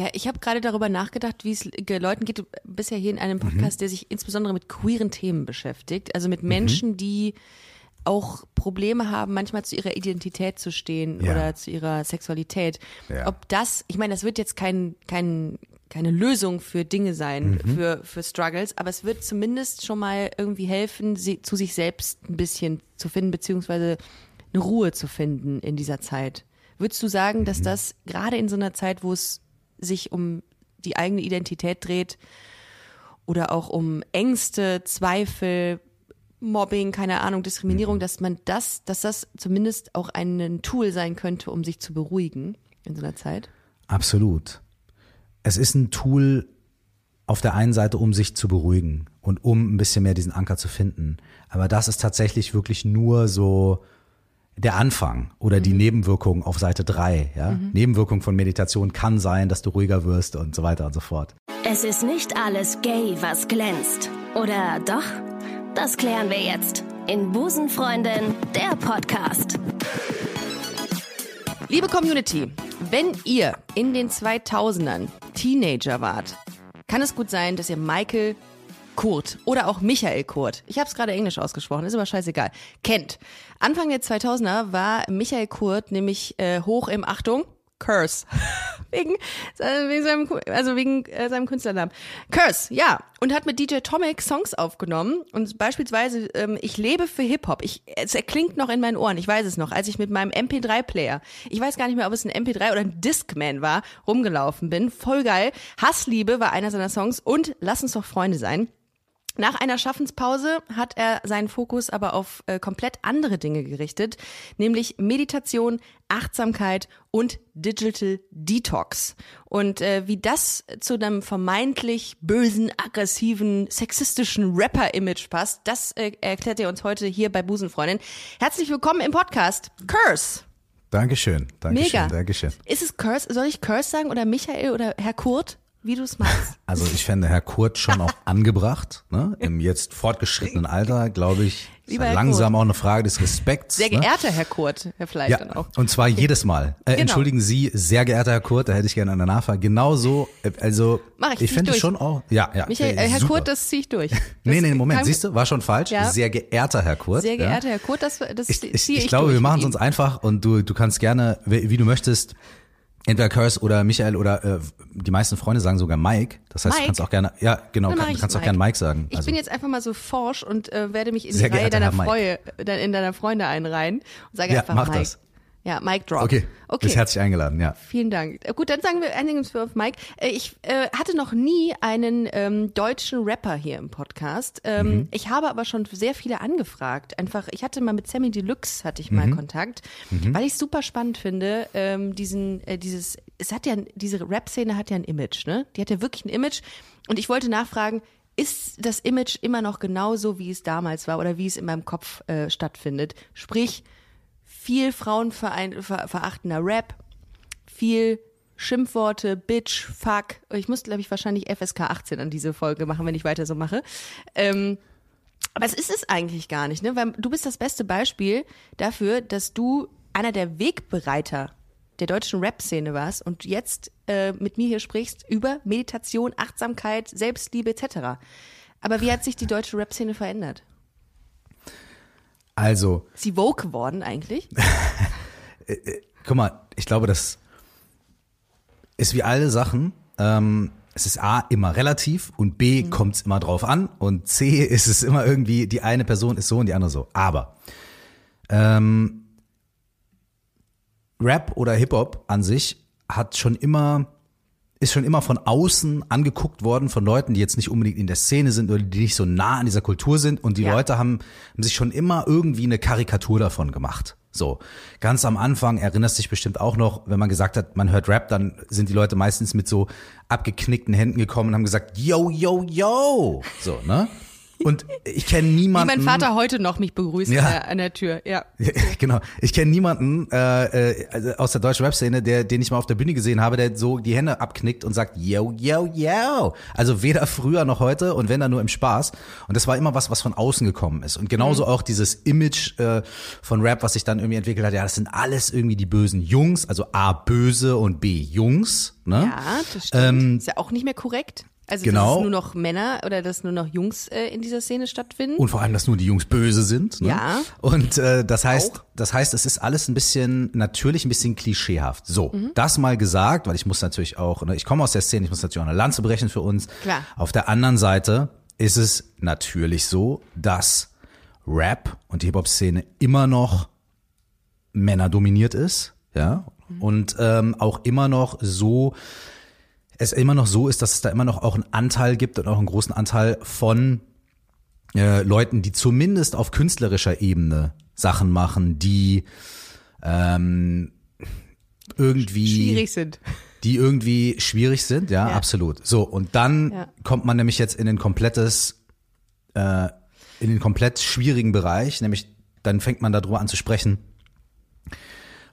Ja, ich habe gerade darüber nachgedacht, wie es Leuten geht, bisher hier in einem Podcast, der sich insbesondere mit queeren Themen beschäftigt. Also mit Menschen, die auch Probleme haben, manchmal zu ihrer Identität zu stehen Ja. oder zu ihrer Sexualität. Ja. Ob das, ich meine, das wird jetzt kein, kein, keine Lösung für Dinge sein, für, für Struggles, aber es wird zumindest schon mal irgendwie helfen, sie, zu sich selbst ein bisschen zu finden, beziehungsweise eine Ruhe zu finden in dieser Zeit. Würdest du sagen, dass das gerade in so einer Zeit, wo es sich um die eigene Identität dreht oder auch um Ängste, Zweifel, Mobbing, keine Ahnung, Diskriminierung, dass man das, dass das zumindest auch ein Tool sein könnte, um sich zu beruhigen in so einer Zeit? Absolut. Es ist ein Tool auf der einen Seite, um sich zu beruhigen und um ein bisschen mehr diesen Anker zu finden. Aber das ist tatsächlich wirklich nur so der Anfang oder die Nebenwirkung auf Seite drei. Ja? Nebenwirkung von Meditation kann sein, dass du ruhiger wirst und so weiter und so fort. Es ist nicht alles gay, was glänzt. Oder doch? Das klären wir jetzt in Busenfreundin, der Podcast. Liebe Community, wenn ihr in den 2000ern Teenager wart, kann es gut sein, dass ihr Michael Kurt oder auch Michael Kurt, ich habe es gerade englisch ausgesprochen, ist aber scheißegal, kennt. Anfang der 2000er war Michael Kurt nämlich äh, hoch im Achtung Curse. Wegen, äh, wegen seinem also wegen äh, seinem Künstlernamen. Curse ja. Und hat mit DJ Tomic Songs aufgenommen. Und beispielsweise ähm, ich lebe für Hip Hop ich es erklingt noch in meinen Ohren. Ich weiß es noch als ich mit meinem MP3 Player ich weiß gar nicht mehr ob es ein MP3 oder ein Discman war rumgelaufen bin. Voll geil. Hassliebe war einer seiner Songs. Und Lass uns doch Freunde sein nach einer Schaffenspause hat er seinen Fokus aber auf äh, komplett andere Dinge gerichtet, nämlich Meditation, Achtsamkeit und Digital Detox. Und äh, wie das zu einem vermeintlich bösen, aggressiven, sexistischen Rapper-Image passt, das äh, erklärt er uns heute hier bei Busenfreundin. Herzlich willkommen im Podcast Curse. Dankeschön, Dankeschön, Mega. Dankeschön. Ist es Curse? Soll ich Curse sagen oder Michael oder Herr Kurt? Wie du es magst. Also ich fände Herr Kurt schon auch angebracht. Ne? Im jetzt fortgeschrittenen Alter, glaube ich, langsam Kurt. auch eine Frage des Respekts. Sehr ne? geehrter Herr Kurt, Herr Fleisch dann Ja, auch. und zwar jedes Mal. Äh, Genau. Entschuldigen Sie, sehr geehrter Herr Kurt, da hätte ich gerne eine Nachfrage. Genauso, äh, also Mach ich, ich durch. schon auch, ja, ja. Michael, äh, Herr super. Kurt, das ziehe ich durch. Das Nee, nee, Moment, siehst du, war schon falsch. Ja. Sehr geehrter Herr Kurt. Sehr geehrter ja. Herr Kurt, das, das Ich, ziehe ich, ich, glaube, durch wir machen es uns einfach und du, du kannst gerne, wie, wie du möchtest, entweder Curse oder Michael oder äh, die meisten Freunde sagen sogar Mike. Das heißt, Mike? du kannst auch gerne, ja, genau, kann, du kannst auch Mike. gerne Mike sagen. Ich Also, bin jetzt einfach mal so forsch und äh, werde mich in die Reihe deiner. Freue, dann in deiner Freunde einreihen und sage Ja, einfach mach Mike. das. Ja, Mike Drop. okay, okay. bist herzlich eingeladen, ja. Vielen Dank. Äh, Gut, dann sagen wir einigen uns für auf Mike. Äh, Ich äh, hatte noch nie einen ähm, deutschen Rapper hier im Podcast. Ähm, Mhm. Ich habe aber schon sehr viele angefragt. Einfach, ich hatte mal mit Sammy Deluxe hatte ich mal Mhm. Kontakt, weil ich super spannend finde. Ähm, diesen, äh, dieses, es hat ja diese Rap-Szene hat ja ein Image, ne? Die hat ja wirklich ein Image. Und ich wollte nachfragen. Ist das Image immer noch genauso, wie es damals war oder wie es in meinem Kopf äh, stattfindet? Sprich, viel frauenverachtender Rap, viel Schimpfworte, Bitch, Fuck. Ich muss, glaube ich, wahrscheinlich FSK 18 an diese Folge machen, wenn ich weiter so mache. Ähm, aber es ist es eigentlich gar nicht, ne? Weil du bist das beste Beispiel dafür, dass du einer der Wegbereiter der deutschen Rap-Szene warst und jetzt äh, mit mir hier sprichst über Meditation, Achtsamkeit, Selbstliebe etc. Aber wie hat sich die deutsche Rap-Szene verändert? Also, Ist sie woke geworden eigentlich? guck mal, ich glaube, das ist wie alle Sachen. Ähm, es ist A immer relativ und B Mhm. kommt es immer drauf an und C ist es immer irgendwie, die eine Person ist so und die andere so. Aber ähm, Rap oder Hip-Hop an sich hat schon immer, ist schon immer von außen angeguckt worden von Leuten, die jetzt nicht unbedingt in der Szene sind oder die nicht so nah an dieser Kultur sind und die Ja. Leute haben, haben sich schon immer irgendwie eine Karikatur davon gemacht. So, ganz am Anfang erinnerst dich bestimmt auch noch, wenn man gesagt hat, man hört Rap, dann sind die Leute meistens mit so abgeknickten Händen gekommen und haben gesagt, yo, yo, yo. So, ne? Und ich kenne Wie niemanden. mein Vater heute noch mich begrüßt Ja. an, der, an der Tür. Ja. genau. Ich kenne niemanden äh, äh, also aus der deutschen Rap-Szene, der, den ich mal auf der Bühne gesehen habe, der so die Hände abknickt und sagt, yo, yo, yo. Also weder früher noch heute und wenn dann nur im Spaß. Und das war immer was, was von außen gekommen ist. Und genauso auch dieses Image äh, von Rap, was sich dann irgendwie entwickelt hat. Ja, das sind alles irgendwie die bösen Jungs, also A böse und B Jungs. Ne? Ja, das stimmt. ist ja auch nicht mehr korrekt. Also, genau. dass nur noch Männer oder dass nur noch Jungs äh, in dieser Szene stattfinden. Und vor allem, dass nur die Jungs böse sind. Ne? Ja. Und äh, das heißt, Auch. das heißt, es ist alles ein bisschen natürlich ein bisschen klischeehaft. So, Mhm. das mal gesagt, weil ich muss natürlich auch, ne, ich komme aus der Szene, ich muss natürlich auch eine Lanze brechen für uns. Klar. Auf der anderen Seite ist es natürlich so, dass Rap und die Hip-Hop-Szene immer noch männerdominiert ist, ja, und ähm, auch immer noch so es immer noch so ist, dass es da immer noch auch einen Anteil gibt und auch einen großen Anteil von äh, Leuten, die zumindest auf künstlerischer Ebene Sachen machen, die ähm, irgendwie Schwierig sind. die irgendwie schwierig sind, ja, Ja. absolut. So, und dann Ja. kommt man nämlich jetzt in den komplettes, äh, in den komplett schwierigen Bereich, nämlich dann fängt man darüber an zu sprechen,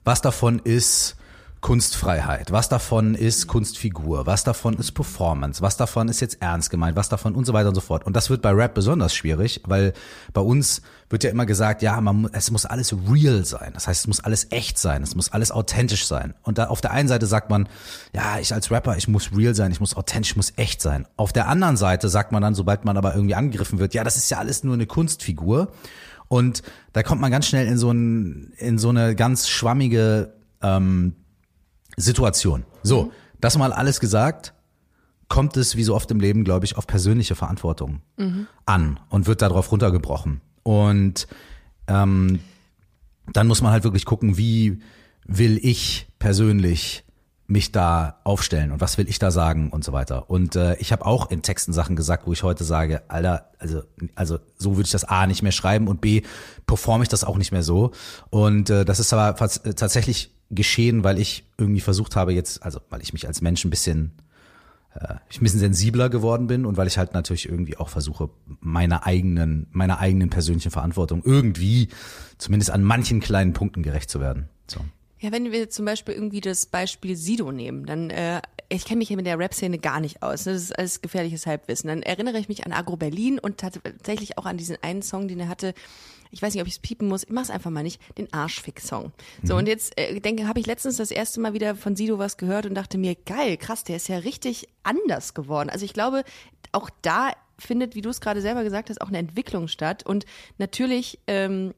was davon ist Kunstfreiheit, was davon ist Kunstfigur, was davon ist Performance, was davon ist jetzt ernst gemeint, was davon und so weiter und so fort. Und das wird bei Rap besonders schwierig, weil bei uns wird ja immer gesagt, ja, man, es muss alles real sein. Das heißt, es muss alles echt sein, es muss alles authentisch sein. Und da auf der einen Seite sagt man, ja, ich als Rapper, ich muss real sein, ich muss authentisch, ich muss echt sein. Auf der anderen Seite sagt man dann, sobald man aber irgendwie angegriffen wird, ja, das ist ja alles nur eine Kunstfigur. Und da kommt man ganz schnell in so, ein, in so eine ganz schwammige ähm, Situation. So, das mal alles gesagt, kommt es wie so oft im Leben, glaube ich, auf persönliche Verantwortung an und wird darauf runtergebrochen. Und ähm, dann muss man halt wirklich gucken, wie will ich persönlich mich da aufstellen und was will ich da sagen und so weiter. Und äh, ich habe auch in Texten Sachen gesagt, wo ich heute sage, Alter, also also so würde ich das A nicht mehr schreiben und B performe ich das auch nicht mehr so. Und äh, das ist aber äh, tatsächlich geschehen, weil ich irgendwie versucht habe jetzt, also weil ich mich als Mensch ein bisschen äh, ich ein bisschen sensibler geworden bin und weil ich halt natürlich irgendwie auch versuche, meiner eigenen, meiner eigenen persönlichen Verantwortung irgendwie zumindest an manchen kleinen Punkten gerecht zu werden. So. Ja, wenn wir zum Beispiel irgendwie das Beispiel Sido nehmen, dann, äh, ich kenne mich ja mit der Rap-Szene gar nicht aus. ne? Das ist alles gefährliches Halbwissen. Dann erinnere ich mich an Agro Berlin und tatsächlich auch an diesen einen Song, den er hatte. Ich weiß nicht, ob ich es piepen muss. Ich mach's einfach mal nicht. Den Arschfick-Song. So, und jetzt äh, denke, habe ich letztens das erste Mal wieder von Sido was gehört und dachte mir, geil, krass, der ist ja richtig anders geworden. Also ich glaube, auch da findet, wie du es gerade selber gesagt hast, auch eine Entwicklung statt. Und natürlich ähm,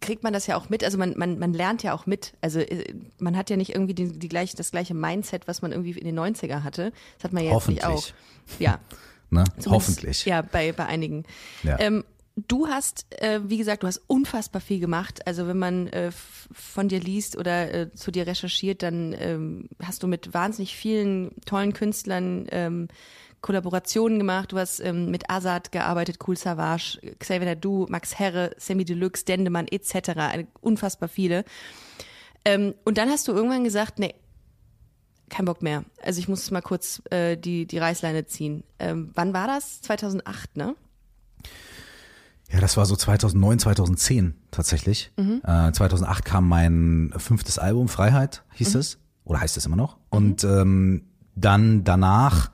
kriegt man das ja auch mit. Also man, man, man lernt ja auch mit. Also äh, man hat ja nicht irgendwie die, die gleiche, das gleiche Mindset, was man irgendwie in den 90er hatte. Das hat man ja jetzt nicht auch. Hoffentlich. Ja. Ne? Hoffentlich. Ja, bei, bei einigen. Ja. Ähm, du hast, äh, wie gesagt, du hast unfassbar viel gemacht. Also wenn man äh, von dir liest oder äh, zu dir recherchiert, dann ähm, hast du mit wahnsinnig vielen tollen Künstlern ähm, Kollaborationen gemacht. Du hast ähm, mit Azad gearbeitet, Cool Savage, Xavier Nadu, Max Herre, Sammy Deluxe, Dendemann etc. Eine, unfassbar viele. Ähm, und dann hast du irgendwann gesagt, nee, kein Bock mehr. Also ich muss mal kurz äh, die, die Reißleine ziehen. Ähm, wann war das? 2008, ne? Ja, das war so 2009, 2010 tatsächlich. Äh, 2008 kam mein fünftes Album, Freiheit hieß es, oder heißt es immer noch. Und ähm, dann danach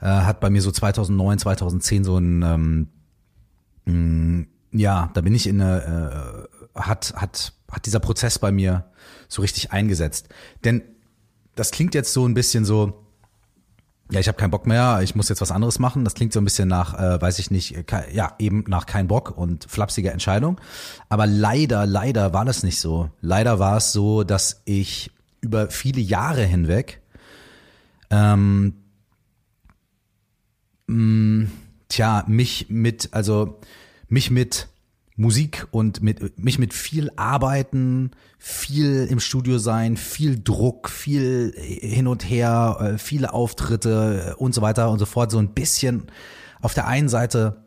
äh, hat bei mir so 2009, 2010 so ein, ähm, mh, ja, da bin ich in eine, äh, hat, hat, hat dieser Prozess bei mir so richtig eingesetzt. Denn das klingt jetzt so ein bisschen so, ja, ich habe keinen Bock mehr, ich muss jetzt was anderes machen. Das klingt so ein bisschen nach, äh, weiß ich nicht, ke- ja, eben nach kein Bock und flapsiger Entscheidung. Aber leider, leider war das nicht so. Leider war es so, dass ich über viele Jahre hinweg, ähm, mh, tja, mich mit, also mich mit Musik und mit mich mit viel Arbeiten, viel im Studio sein, viel Druck, viel hin und her, äh, viele Auftritte und so weiter und so fort, so ein bisschen auf der einen Seite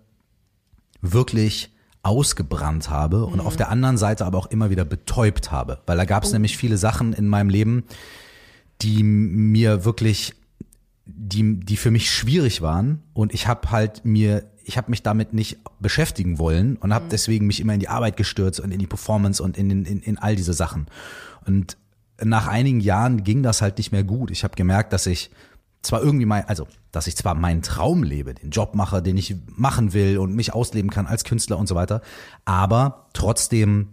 wirklich ausgebrannt habe und auf der anderen Seite aber auch immer wieder betäubt habe, weil da gab es nämlich viele Sachen in meinem Leben, die mir wirklich die, die für mich schwierig waren. Und ich habe halt mir ich habe mich damit nicht beschäftigen wollen und habe deswegen mich immer in die Arbeit gestürzt und in die Performance und in, in, in all diese Sachen. Und nach einigen Jahren ging das halt nicht mehr gut. Ich habe gemerkt, dass ich zwar irgendwie mein, also dass ich zwar meinen Traum lebe, den Job mache, den ich machen will und mich ausleben kann als Künstler und so weiter, aber trotzdem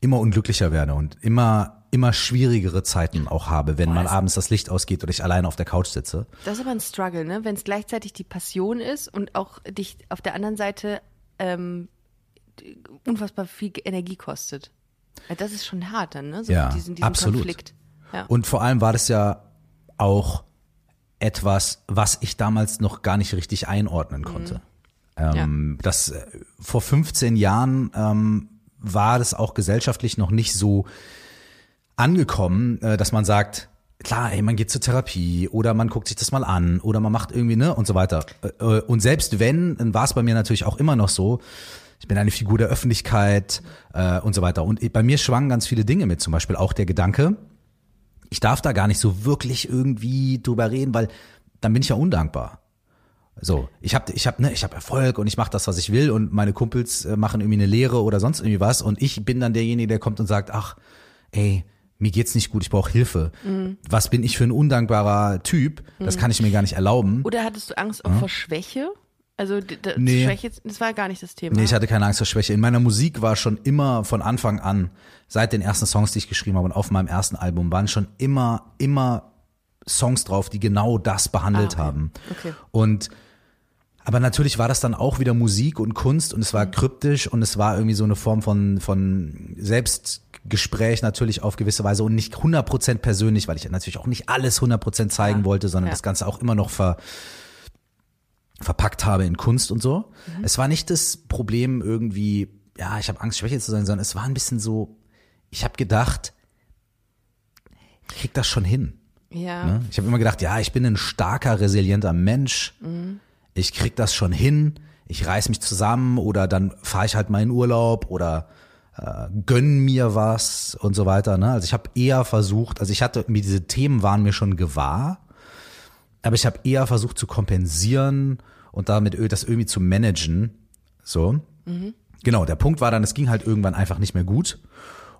immer unglücklicher werde und immer immer schwierigere Zeiten auch habe, wenn Boah, mal abends das Licht ausgeht oder ich alleine auf der Couch sitze. Das ist aber ein Struggle, ne? Wenn es gleichzeitig die Passion ist und auch dich auf der anderen Seite ähm, unfassbar viel Energie kostet. Ja, Das ist schon hart dann, ne? So Ja, diesen, diesen absolut. Konflikt. Ja. Und vor allem war das ja auch etwas, was ich damals noch gar nicht richtig einordnen konnte. Ähm, Das äh, vor 15 Jahren ähm, war das auch gesellschaftlich noch nicht so angekommen, äh, dass man sagt, klar, ey, man geht zur Therapie oder man guckt sich das mal an oder man macht irgendwie, ne, und so weiter. Äh, äh, Und selbst wenn, dann war es bei mir natürlich auch immer noch so, ich bin eine Figur der Öffentlichkeit äh, und so weiter. Und bei mir schwangen ganz viele Dinge mit, zum Beispiel auch der Gedanke, ich darf da gar nicht so wirklich irgendwie drüber reden, weil dann bin ich ja undankbar. So, ich habe ich hab, ne, ich hab Erfolg und ich mache das, was ich will und meine Kumpels äh, machen irgendwie eine Lehre oder sonst irgendwie was und ich bin dann derjenige, der kommt und sagt, ach, ey, mir geht's nicht gut, ich brauche Hilfe. Was bin ich für ein undankbarer Typ? Das kann ich mir gar nicht erlauben. Oder hattest du Angst auch vor Schwäche? Also d- d- Nee. Schwäche, das war gar nicht das Thema. Nee, ich hatte keine Angst vor Schwäche. In meiner Musik war schon immer von Anfang an, seit den ersten Songs, die ich geschrieben habe und auf meinem ersten Album, waren schon immer, immer Songs drauf, die genau das behandelt Ah, okay. haben. Okay. Und aber natürlich war das dann auch wieder Musik und Kunst und es Mhm. war kryptisch und es war irgendwie so eine Form von, von Selbstgespräch natürlich auf gewisse Weise und nicht 100% persönlich, weil ich natürlich auch nicht alles 100% zeigen Ja, wollte, sondern ja. das Ganze auch immer noch ver, verpackt habe in Kunst und so. Mhm. Es war nicht das Problem irgendwie, ja, ich habe Angst, Schwäche zu sein, sondern es war ein bisschen so, ich habe gedacht, ich krieg das schon hin. ja. Ne? Ich habe immer gedacht, ja, ich bin ein starker, resilienter Mensch. Ich krieg das schon hin. Ich reiß mich zusammen oder dann fahre ich halt mal in Urlaub oder äh, gönn mir was und so weiter. Ne? Also ich habe eher versucht, also ich hatte mir diese Themen waren mir schon gewahr, aber ich habe eher versucht zu kompensieren und damit das irgendwie zu managen. So. Genau, der Punkt war dann, es ging halt irgendwann einfach nicht mehr gut.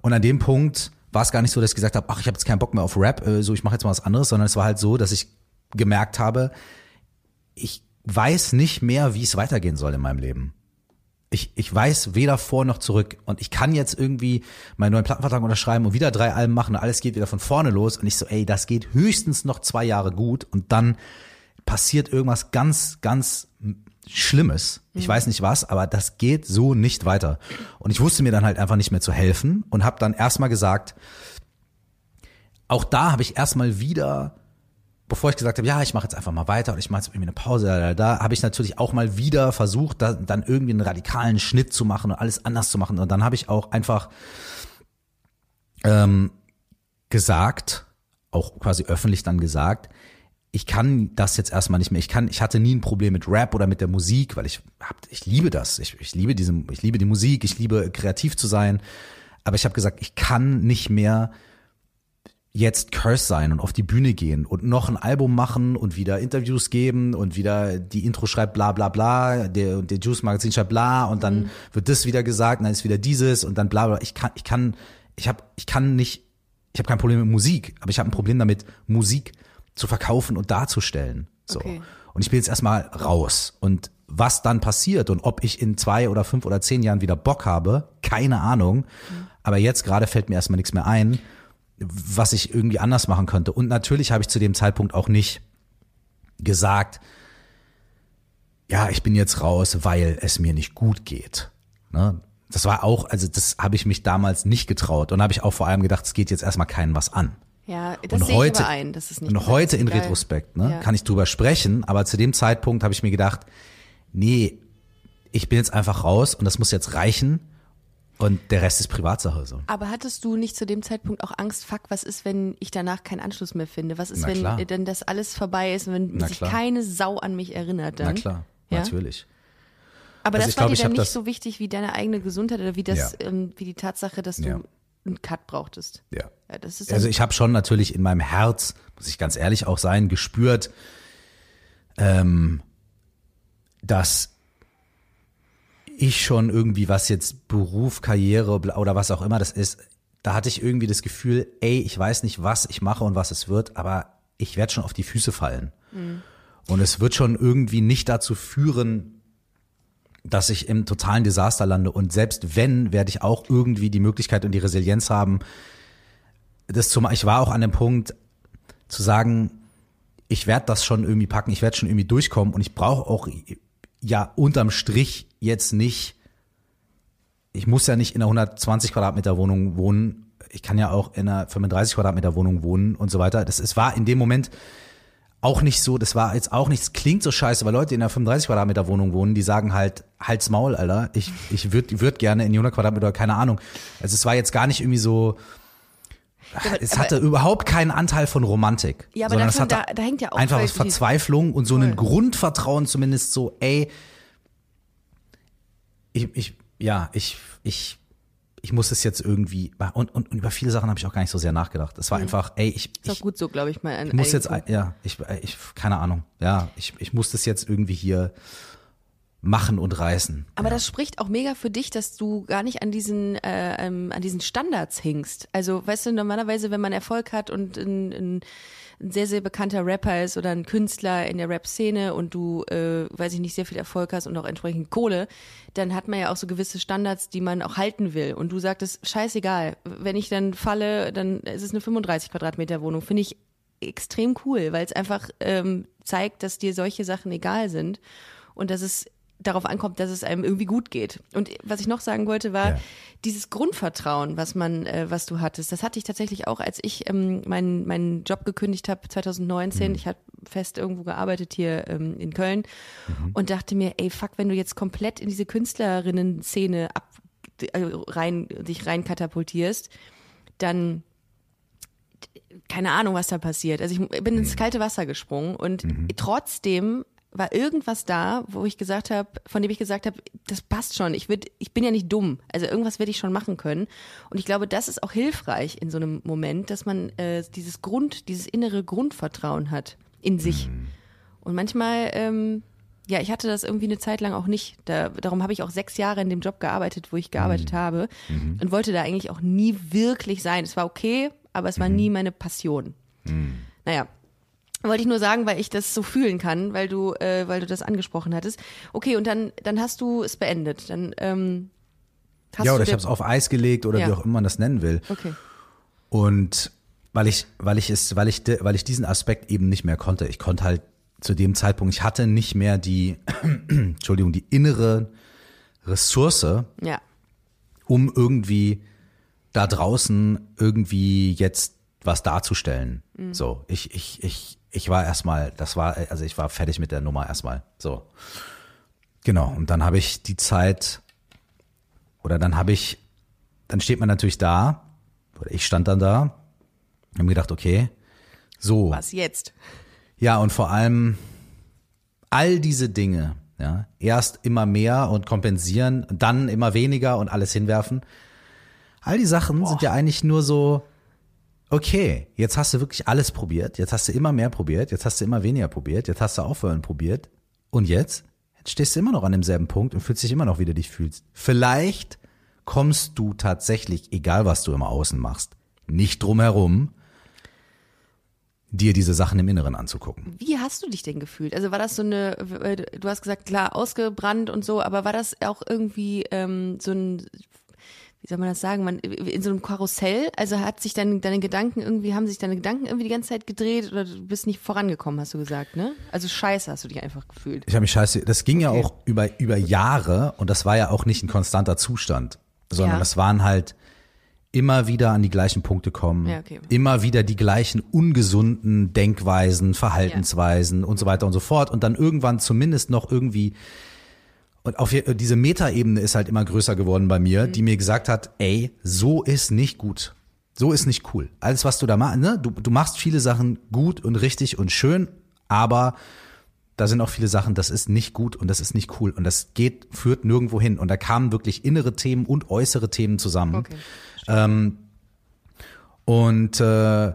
Und an dem Punkt war es gar nicht so, dass ich gesagt habe, ach, ich habe jetzt keinen Bock mehr auf Rap, äh, so ich mache jetzt mal was anderes, sondern es war halt so, dass ich gemerkt habe, ich weiß nicht mehr, wie es weitergehen soll in meinem Leben. Ich, ich weiß weder vor noch zurück und ich kann jetzt irgendwie meinen neuen Plattenvertrag unterschreiben und wieder drei Alben machen und alles geht wieder von vorne los und ich so, ey, das geht höchstens noch zwei Jahre gut und dann passiert irgendwas ganz, ganz Schlimmes. Ich weiß nicht was, aber das geht so nicht weiter. Und ich wusste mir dann halt einfach nicht mehr zu helfen und habe dann erstmal gesagt, auch da habe ich erstmal wieder, bevor ich gesagt habe, ja, ich mache jetzt einfach mal weiter und ich mache jetzt irgendwie eine Pause, da, da, da habe ich natürlich auch mal wieder versucht, da, dann irgendwie einen radikalen Schnitt zu machen und alles anders zu machen. Und dann habe ich auch einfach ähm, gesagt, auch quasi öffentlich dann gesagt, ich kann das jetzt erstmal nicht mehr. Ich kann, ich hatte nie ein Problem mit Rap oder mit der Musik, weil ich hab, ich liebe das. Ich, ich liebe diese, ich liebe die Musik, ich liebe kreativ zu sein. Aber ich habe gesagt, ich kann nicht mehr jetzt Curse sein und auf die Bühne gehen und noch ein Album machen und wieder Interviews geben und wieder die Intro schreibt bla bla bla, der, der Juice Magazin schreibt bla und dann wird das wieder gesagt und dann ist wieder dieses und dann bla bla. Ich kann, ich kann, ich habe, ich kann nicht, ich habe kein Problem mit Musik, aber ich habe ein Problem damit, Musik zu verkaufen und darzustellen. So. Okay. Und ich bin jetzt erstmal raus. Und was dann passiert und ob ich in zwei oder fünf oder zehn Jahren wieder Bock habe, keine Ahnung. Aber jetzt gerade fällt mir erstmal nichts mehr ein, was ich irgendwie anders machen könnte. Und natürlich habe ich zu dem Zeitpunkt auch nicht gesagt, ja, ich bin jetzt raus, weil es mir nicht gut geht. Ne? Das war auch, also das habe ich mich damals nicht getraut und habe ich auch vor allem gedacht, es geht jetzt erstmal keinen was an. Ja, das Und sehe heute, ich aber ein. Das ist nicht und heute in egal. Retrospekt ne, Ja. kann ich drüber sprechen, aber zu dem Zeitpunkt habe ich mir gedacht, nee, ich bin jetzt einfach raus und das muss jetzt reichen und der Rest ist Privatsache. So. Aber hattest du nicht zu dem Zeitpunkt auch Angst, fuck, was ist, wenn ich danach keinen Anschluss mehr finde? Was ist, Na wenn klar. denn das alles vorbei ist und wenn Na sich klar. keine Sau an mich erinnert dann? Na klar, Ja? natürlich. Aber Also das war glaub, dir dann nicht so wichtig wie deine eigene Gesundheit oder wie das, Ja. ähm, wie die Tatsache, dass du Ja. einen Cut brauchtest. Ja. Ja, Also ich habe schon natürlich in meinem Herz, muss ich ganz ehrlich auch sein, gespürt, ähm, dass ich schon irgendwie, was jetzt Beruf, Karriere oder was auch immer das ist, da hatte ich irgendwie das Gefühl, ey, ich weiß nicht, was ich mache und was es wird, aber ich werde schon auf die Füße fallen. Mhm. Und es wird schon irgendwie nicht dazu führen, dass ich im totalen Desaster lande. Und selbst wenn, werde ich auch irgendwie die Möglichkeit und die Resilienz haben, das zu machen. Ich war auch an dem Punkt zu sagen, ich werde das schon irgendwie packen, ich werde schon irgendwie durchkommen und ich brauche auch ja unterm Strich jetzt nicht, ich muss ja nicht in einer 120 Quadratmeter Wohnung wohnen, ich kann ja auch in einer 35 Quadratmeter Wohnung wohnen und so weiter. Das es war in dem Moment auch nicht so, das war jetzt auch nichts, klingt so scheiße, weil Leute in einer 35 Quadratmeter Wohnung wohnen, die sagen halt, halt's Maul, Alter, ich, ich würde würd gerne in die 100 Quadratmeter, keine Ahnung. Also es war jetzt gar nicht irgendwie so, ja, es hatte aber, überhaupt keinen Anteil von Romantik. Ja, aber davon, da, da, hängt ja auch einfach Verzweiflung und so ein Grundvertrauen zumindest so, ey, ich, ich, ja, ich, ich, ich muss es jetzt irgendwie, und, und, und über viele Sachen habe ich auch gar nicht so sehr nachgedacht. Es war mhm. einfach, ey, ich. Ist auch gut so, glaube ich mal. Ich muss jetzt, ja, ich, ich, keine Ahnung, ja, ich, ich muss das jetzt irgendwie hier machen und reißen. Aber ja. das spricht auch mega für dich, dass du gar nicht an diesen, äh, ähm, an diesen Standards hingst. Also, weißt du, normalerweise, wenn man Erfolg hat und ein, ein, ein sehr, sehr bekannter Rapper ist oder ein Künstler in der Rap-Szene und du, äh, weiß ich nicht, sehr viel Erfolg hast und auch entsprechend Kohle, dann hat man ja auch so gewisse Standards, die man auch halten will. Und du sagtest, scheißegal, wenn ich dann falle, dann ist es eine 35 Quadratmeter Wohnung. Finde ich extrem cool, weil es einfach ähm, zeigt, dass dir solche Sachen egal sind und dass es darauf ankommt, dass es einem irgendwie gut geht. Und was ich noch sagen wollte, war ja. dieses Grundvertrauen, was man, äh, was du hattest. Das hatte ich tatsächlich auch, als ich ähm, meinen meinen Job gekündigt habe 2019. Mhm. Ich habe fest irgendwo gearbeitet hier ähm, in Köln mhm. und dachte mir, ey fuck, wenn du jetzt komplett in diese Künstlerinnen-Szene ab, äh, rein dich rein katapultierst, dann keine Ahnung, was da passiert. Also ich bin ins mhm. kalte Wasser gesprungen und mhm. trotzdem war irgendwas da, wo ich gesagt habe, von dem ich gesagt habe, das passt schon. Ich würd, ich bin ja nicht dumm. Also irgendwas werde ich schon machen können. Und ich glaube, das ist auch hilfreich in so einem Moment, dass man äh, dieses Grund, dieses innere Grundvertrauen hat in sich. Mhm. Und manchmal, ähm, ja, ich hatte das irgendwie eine Zeit lang auch nicht. Da, darum habe ich auch sechs Jahre in dem Job gearbeitet, wo ich gearbeitet mhm. habe mhm. und wollte da eigentlich auch nie wirklich sein. Es war okay, aber es war mhm. nie meine Passion. Mhm. Naja, wollte ich nur sagen, weil ich das so fühlen kann, weil du, äh, weil du das angesprochen hattest. Okay, und dann, dann hast du es beendet. Dann ähm, hast ja, oder ich habe es auf Eis gelegt oder ja. wie auch immer man das nennen will. Okay. Und weil ich, weil ich es, weil ich, weil ich diesen Aspekt eben nicht mehr konnte. Ich konnte halt zu dem Zeitpunkt, ich hatte nicht mehr die, Entschuldigung, die innere Ressource, ja. um irgendwie da draußen irgendwie jetzt was darzustellen. Mhm. So, ich, ich, ich, ich war erstmal, das war, also ich war fertig mit der Nummer erstmal. So. Genau. Und dann habe ich die Zeit, oder dann habe ich, dann steht man natürlich da, oder ich stand dann da, und habe mir gedacht, okay, so. Was jetzt? Ja, und vor allem all diese Dinge, ja, erst immer mehr und kompensieren, dann immer weniger und alles hinwerfen. All die Sachen Boah. sind ja eigentlich nur so, okay, jetzt hast du wirklich alles probiert, jetzt hast du immer mehr probiert, jetzt hast du immer weniger probiert, jetzt hast du aufhören probiert und jetzt? Jetzt stehst du immer noch an demselben Punkt und fühlst dich immer noch, wie du dich fühlst. Vielleicht kommst du tatsächlich, egal was du im Außen machst, nicht drum herum, dir diese Sachen im Inneren anzugucken. Wie hast du dich denn gefühlt? Also war das so eine, du hast gesagt, klar, ausgebrannt und so, aber war das auch irgendwie ähm, so ein wie soll man das sagen, man in so einem Karussell, also hat sich dann deine Gedanken irgendwie, haben sich deine Gedanken irgendwie die ganze Zeit gedreht oder du bist nicht vorangekommen, hast du gesagt, ne? Also scheiße hast du dich einfach gefühlt. Ich habe mich scheiße, das ging okay. ja auch über, über Jahre und das war ja auch nicht ein konstanter Zustand, sondern ja. das waren halt immer wieder an die gleichen Punkte kommen, ja, okay. immer wieder die gleichen ungesunden Denkweisen, Verhaltensweisen ja. und so weiter und so fort und dann irgendwann zumindest noch irgendwie und auf diese Metaebene ist halt immer größer geworden bei mir, mhm. die mir gesagt hat, ey, so ist nicht gut. So ist nicht cool. Alles, was du da machst, ne? Du, du machst viele Sachen gut und richtig und schön, aber da sind auch viele Sachen, das ist nicht gut und das ist nicht cool und das geht, führt nirgendwo hin. Und da kamen wirklich innere Themen und äußere Themen zusammen. Okay. Ähm, und äh,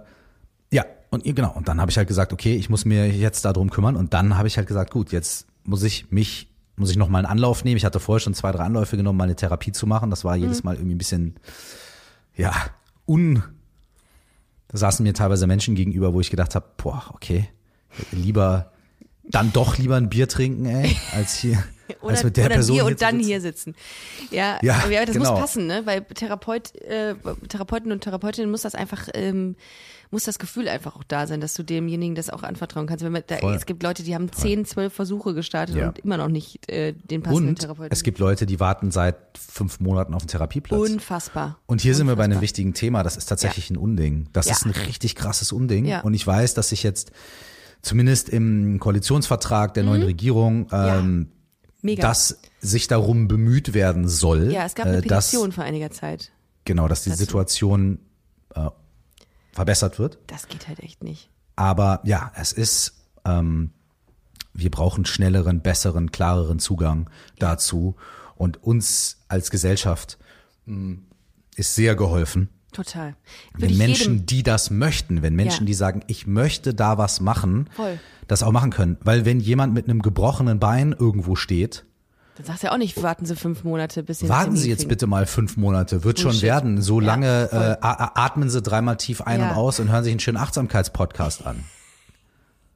ja, und genau, und dann habe ich halt gesagt, okay, ich muss mir jetzt darum kümmern und dann habe ich halt gesagt, gut, jetzt muss ich mich muss ich nochmal einen Anlauf nehmen. Ich hatte vorher schon zwei, drei Anläufe genommen, mal eine Therapie zu machen. Das war Mhm. jedes Mal irgendwie ein bisschen, ja, un. Da saßen mir teilweise Menschen gegenüber, wo ich gedacht habe, boah, okay, lieber, dann doch lieber ein Bier trinken, ey, als hier, Oder, als mit der oder Person hier und dann sitzen. hier sitzen. Ja, Ja, ja das genau. muss passen, ne? Weil Therapeut, äh, Therapeuten und Therapeutinnen muss das einfach, ähm, muss das Gefühl einfach auch da sein, dass du demjenigen das auch anvertrauen kannst. Wenn man, da, Voll. es gibt Leute, die haben zehn, zwölf Versuche gestartet Ja. und immer noch nicht äh, den passenden Und Therapeuten. es gibt Leute, die warten seit fünf Monaten auf einen Therapieplatz. Unfassbar. Und hier sind wir bei einem Unfassbar. wichtigen Thema. Das ist tatsächlich ein Unding. Das Ja. ist ein richtig krasses Unding. Ja. Und ich weiß, dass sich jetzt zumindest im Koalitionsvertrag der neuen Regierung ähm, Mhm. Mega. dass sich darum bemüht werden soll, ja, es gab eine äh, dass, Petition vor einiger Zeit. genau, dass die. Situation äh, verbessert wird. Das geht halt echt nicht. Aber ja, es ist, ähm, wir brauchen schnelleren, besseren, klareren Zugang dazu. Und uns als Gesellschaft mh, ist sehr geholfen, Total. Würde wenn Menschen, jedem, die das möchten, wenn Menschen, Ja. die sagen, ich möchte da was machen, Voll. das auch machen können. Weil wenn jemand mit einem gebrochenen Bein irgendwo steht, dann sagst du ja auch nicht, warten Sie fünf Monate, bis Sie warten Sie jetzt kriegen. bitte mal fünf Monate, wird schon Bullshit. werden. So Ja, lange voll. äh, atmen Sie dreimal tief ein Ja. und aus und hören sich einen schönen Achtsamkeitspodcast an.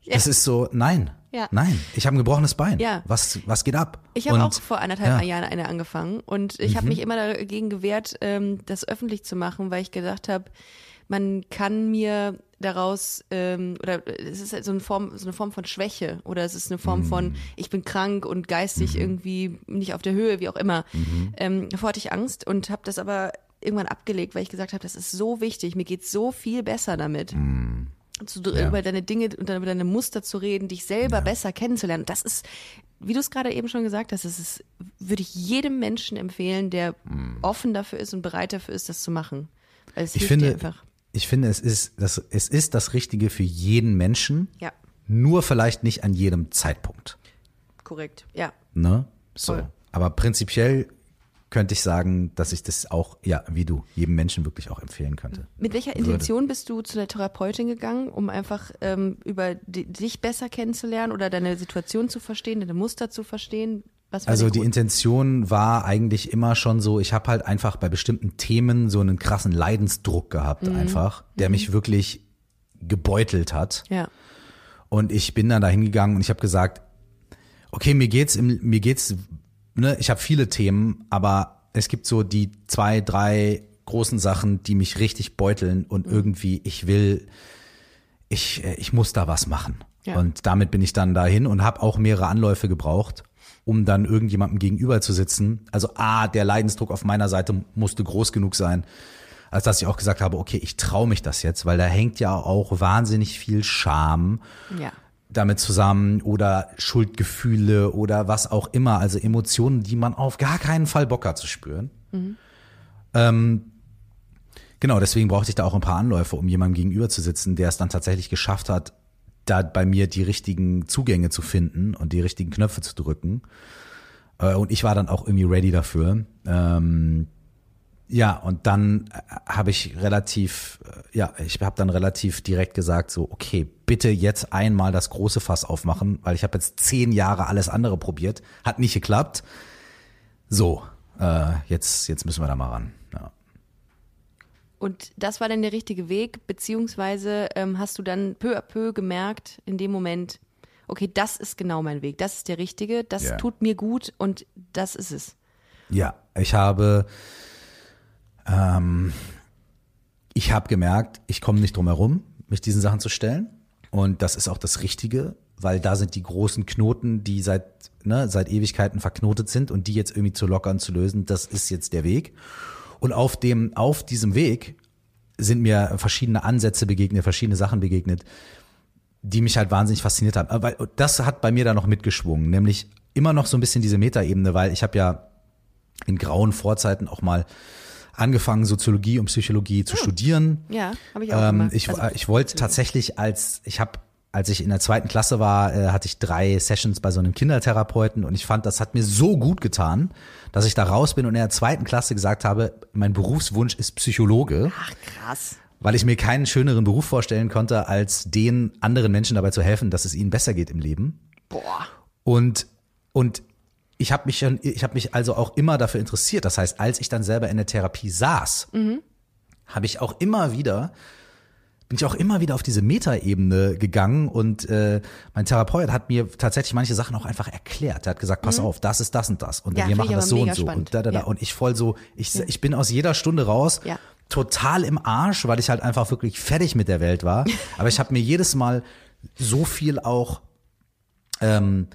Das ist so, nein, Ja. nein, ich habe ein gebrochenes Bein. Ja. Was, was geht ab? Ich habe auch vor anderthalb ja. Mhm. Jahren eine angefangen und ich habe mich immer dagegen gewehrt, ähm, das öffentlich zu machen, weil ich gedacht habe, man kann mir daraus ähm, oder es ist halt so eine Form, so eine Form von Schwäche oder es ist eine Form Mhm. von ich bin krank und geistig irgendwie nicht auf der Höhe, wie auch immer. Mhm. Ähm, davor hatte ich Angst und habe das aber irgendwann abgelegt, weil ich gesagt habe, das ist so wichtig, mir geht so viel besser damit zu, Mhm. Ja. über deine Dinge und dann über deine Muster zu reden, dich selber besser kennenzulernen. Das ist, wie du es gerade eben schon gesagt hast, das ist, würde ich jedem Menschen empfehlen, der offen dafür ist und bereit dafür ist, das zu machen. Es Mhm. Ich hilft dir finde, einfach. Ich finde, es ist, das, es ist das Richtige für jeden Menschen, Ja, nur vielleicht nicht an jedem Zeitpunkt. korrekt. Ja. Ne? So. Voll. Aber prinzipiell könnte ich sagen, dass ich das auch, ja, wie du, jedem Menschen wirklich auch empfehlen könnte. Mit welcher Intention bist du zu der Therapeutin gegangen, um einfach ähm, über di dich besser kennenzulernen oder deine Situation zu verstehen, deine Muster zu verstehen? Also die Grund? Intention war eigentlich immer schon so, ich habe halt einfach bei bestimmten Themen so einen krassen Leidensdruck gehabt Mhm. einfach, der mich wirklich gebeutelt hat. Ja, Und ich bin dann da hingegangen und ich habe gesagt, okay, mir geht's im, mir geht's, ne, ich habe viele Themen, aber es gibt so die zwei, drei großen Sachen, die mich richtig beuteln Mhm. und irgendwie ich will, ich, äh, ich muss da was machen. Ja. Und damit bin ich dann dahin und habe auch mehrere Anläufe gebraucht, um dann irgendjemandem gegenüber zu sitzen. Also A, der Leidensdruck auf meiner Seite musste groß genug sein, als dass ich auch gesagt habe, okay, ich traue mich das jetzt, weil da hängt ja auch wahnsinnig viel Scham ja. damit zusammen oder Schuldgefühle oder was auch immer, also Emotionen, die man auf gar keinen Fall Bock hat zu spüren. Ähm, genau, deswegen brauchte ich da auch ein paar Anläufe, um jemandem gegenüber zu sitzen, der es dann tatsächlich geschafft hat, da bei mir die richtigen Zugänge zu finden und die richtigen Knöpfe zu drücken. Äh, Und ich war dann auch irgendwie ready dafür. Ähm, ja, und dann äh, habe ich relativ, äh, ja, ich habe dann relativ direkt gesagt, so, okay, bitte jetzt einmal das große Fass aufmachen, weil ich habe jetzt zehn Jahre alles andere probiert, hat nicht geklappt. So, äh, jetzt, jetzt müssen wir da mal ran. Und das war dann der richtige Weg, beziehungsweise ähm, hast du dann peu à peu gemerkt, in dem Moment, okay, das ist genau mein Weg, das ist der richtige, das Ja. tut mir gut und das ist es. Ja, ich habe, ähm, ich habe gemerkt, ich komme nicht drum herum, mich diesen Sachen zu stellen. Und das ist auch das Richtige, weil da sind die großen Knoten, die seit, ne, seit Ewigkeiten verknotet sind und die jetzt irgendwie zu lockern, zu lösen, das ist jetzt der Weg. Und auf dem, auf diesem Weg sind mir verschiedene Ansätze begegnet, verschiedene Sachen begegnet, die mich halt wahnsinnig fasziniert haben. Weil das hat bei mir da noch mitgeschwungen, nämlich immer noch so ein bisschen diese Metaebene, weil ich habe ja in grauen Vorzeiten auch mal angefangen, Soziologie und Psychologie zu studieren. Ja, habe ich auch Ähm, gemacht. ich, Also, ich wollte tatsächlich als, ich habe, als ich in der zweiten Klasse war, äh, hatte ich drei Sessions bei so einem Kindertherapeuten und ich fand, das hat mir so gut getan, dass ich da raus bin und in der zweiten Klasse gesagt habe, mein Berufswunsch ist Psychologe, Ach, krass. weil ich mir keinen schöneren Beruf vorstellen konnte, als den anderen Menschen dabei zu helfen, dass es ihnen besser geht im Leben. Boah. Und, und ich habe mich schon, ich habe mich also auch immer dafür interessiert. Das heißt, als ich dann selber in der Therapie saß, habe ich auch immer wieder bin ich auch immer wieder auf diese Metaebene gegangen und äh, mein Therapeut hat mir tatsächlich manche Sachen auch einfach erklärt. Er hat gesagt, pass auf, das ist das und das und Mhm. Ja, wir machen das so und so spannend. und da, da, da Ja. und ich voll so, ich, ich bin aus jeder Stunde raus, Ja. total im Arsch, weil ich halt einfach wirklich fertig mit der Welt war. Aber ich habe mir jedes Mal so viel auch ähm,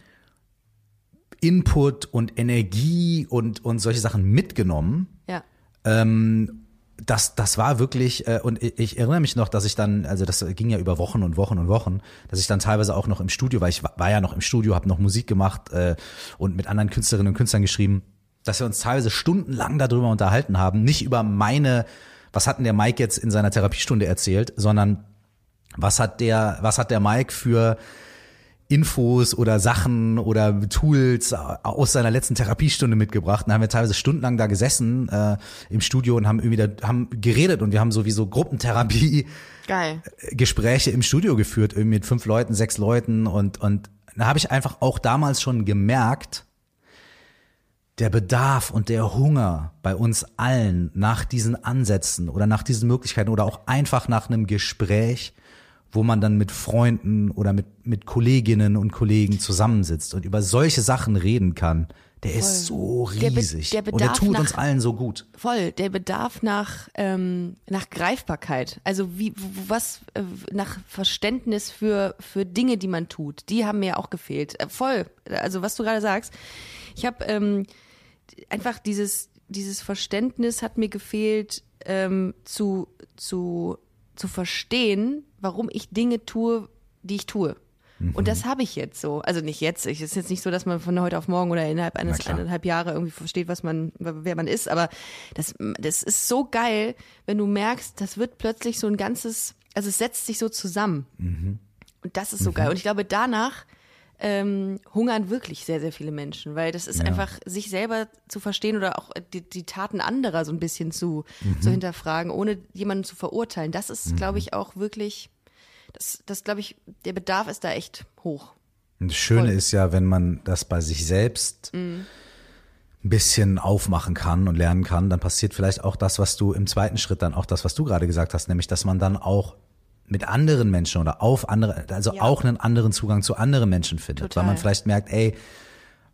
Input und Energie und und solche Sachen mitgenommen Ja. ähm, das, das war wirklich, äh, und ich, ich erinnere mich noch, dass ich dann, also das ging ja über Wochen und Wochen und Wochen, dass ich dann teilweise auch noch im Studio, weil ich war, ja noch im Studio, habe noch Musik gemacht äh, und mit anderen Künstlerinnen und Künstlern geschrieben, dass wir uns teilweise stundenlang darüber unterhalten haben, nicht über meine, was hat denn der Mike jetzt in seiner Therapiestunde erzählt, sondern was hat der, was hat der Mike für Infos oder Sachen oder Tools aus seiner letzten Therapiestunde mitgebracht. Da haben wir teilweise stundenlang da gesessen äh, im Studio und haben irgendwie da, haben geredet und wir haben sowieso Gruppentherapie Geil. Gespräche im Studio geführt, irgendwie mit fünf Leuten, sechs Leuten und und da habe ich einfach auch damals schon gemerkt, der Bedarf und der Hunger bei uns allen nach diesen Ansätzen oder nach diesen Möglichkeiten oder auch einfach nach einem Gespräch, wo man dann mit Freunden oder mit, mit Kolleginnen und Kollegen zusammensitzt und über solche Sachen reden kann, der ist so Der Be- riesig. der und der tut nach- uns allen so gut. Voll, der Bedarf nach, ähm, nach Greifbarkeit. Also wie, was, äh, nach Verständnis für, für Dinge, die man tut. Die haben mir auch gefehlt. Äh, voll. Also was du gerade sagst. Ich habe ähm, einfach dieses, dieses Verständnis hat mir gefehlt, ähm, zu, zu, zu verstehen, warum ich Dinge tue, die ich tue. Und das habe ich jetzt so. Also nicht jetzt. Es ist jetzt nicht so, dass man von heute auf morgen oder innerhalb eines eineinhalb Jahre irgendwie versteht, was man, wer man ist. Aber das, das ist so geil, wenn du merkst, das wird plötzlich so ein ganzes, also es setzt sich so zusammen. Und das ist so geil. Und ich glaube, danach ähm, hungern wirklich sehr, sehr viele Menschen, weil das ist einfach, sich selber zu verstehen oder auch die, die Taten anderer so ein bisschen zu, zu hinterfragen, ohne jemanden zu verurteilen. Das ist, glaube ich, auch wirklich, das, das glaube ich, der Bedarf ist da echt hoch. Und das Schöne Voll. ist ja, wenn man das bei sich selbst ein bisschen aufmachen kann und lernen kann, dann passiert vielleicht auch das, was du im zweiten Schritt dann auch das, was du gerade gesagt hast, nämlich, dass man dann auch mit anderen Menschen oder auf andere, also Ja. auch einen anderen Zugang zu anderen Menschen findet, Total. weil man vielleicht merkt, ey,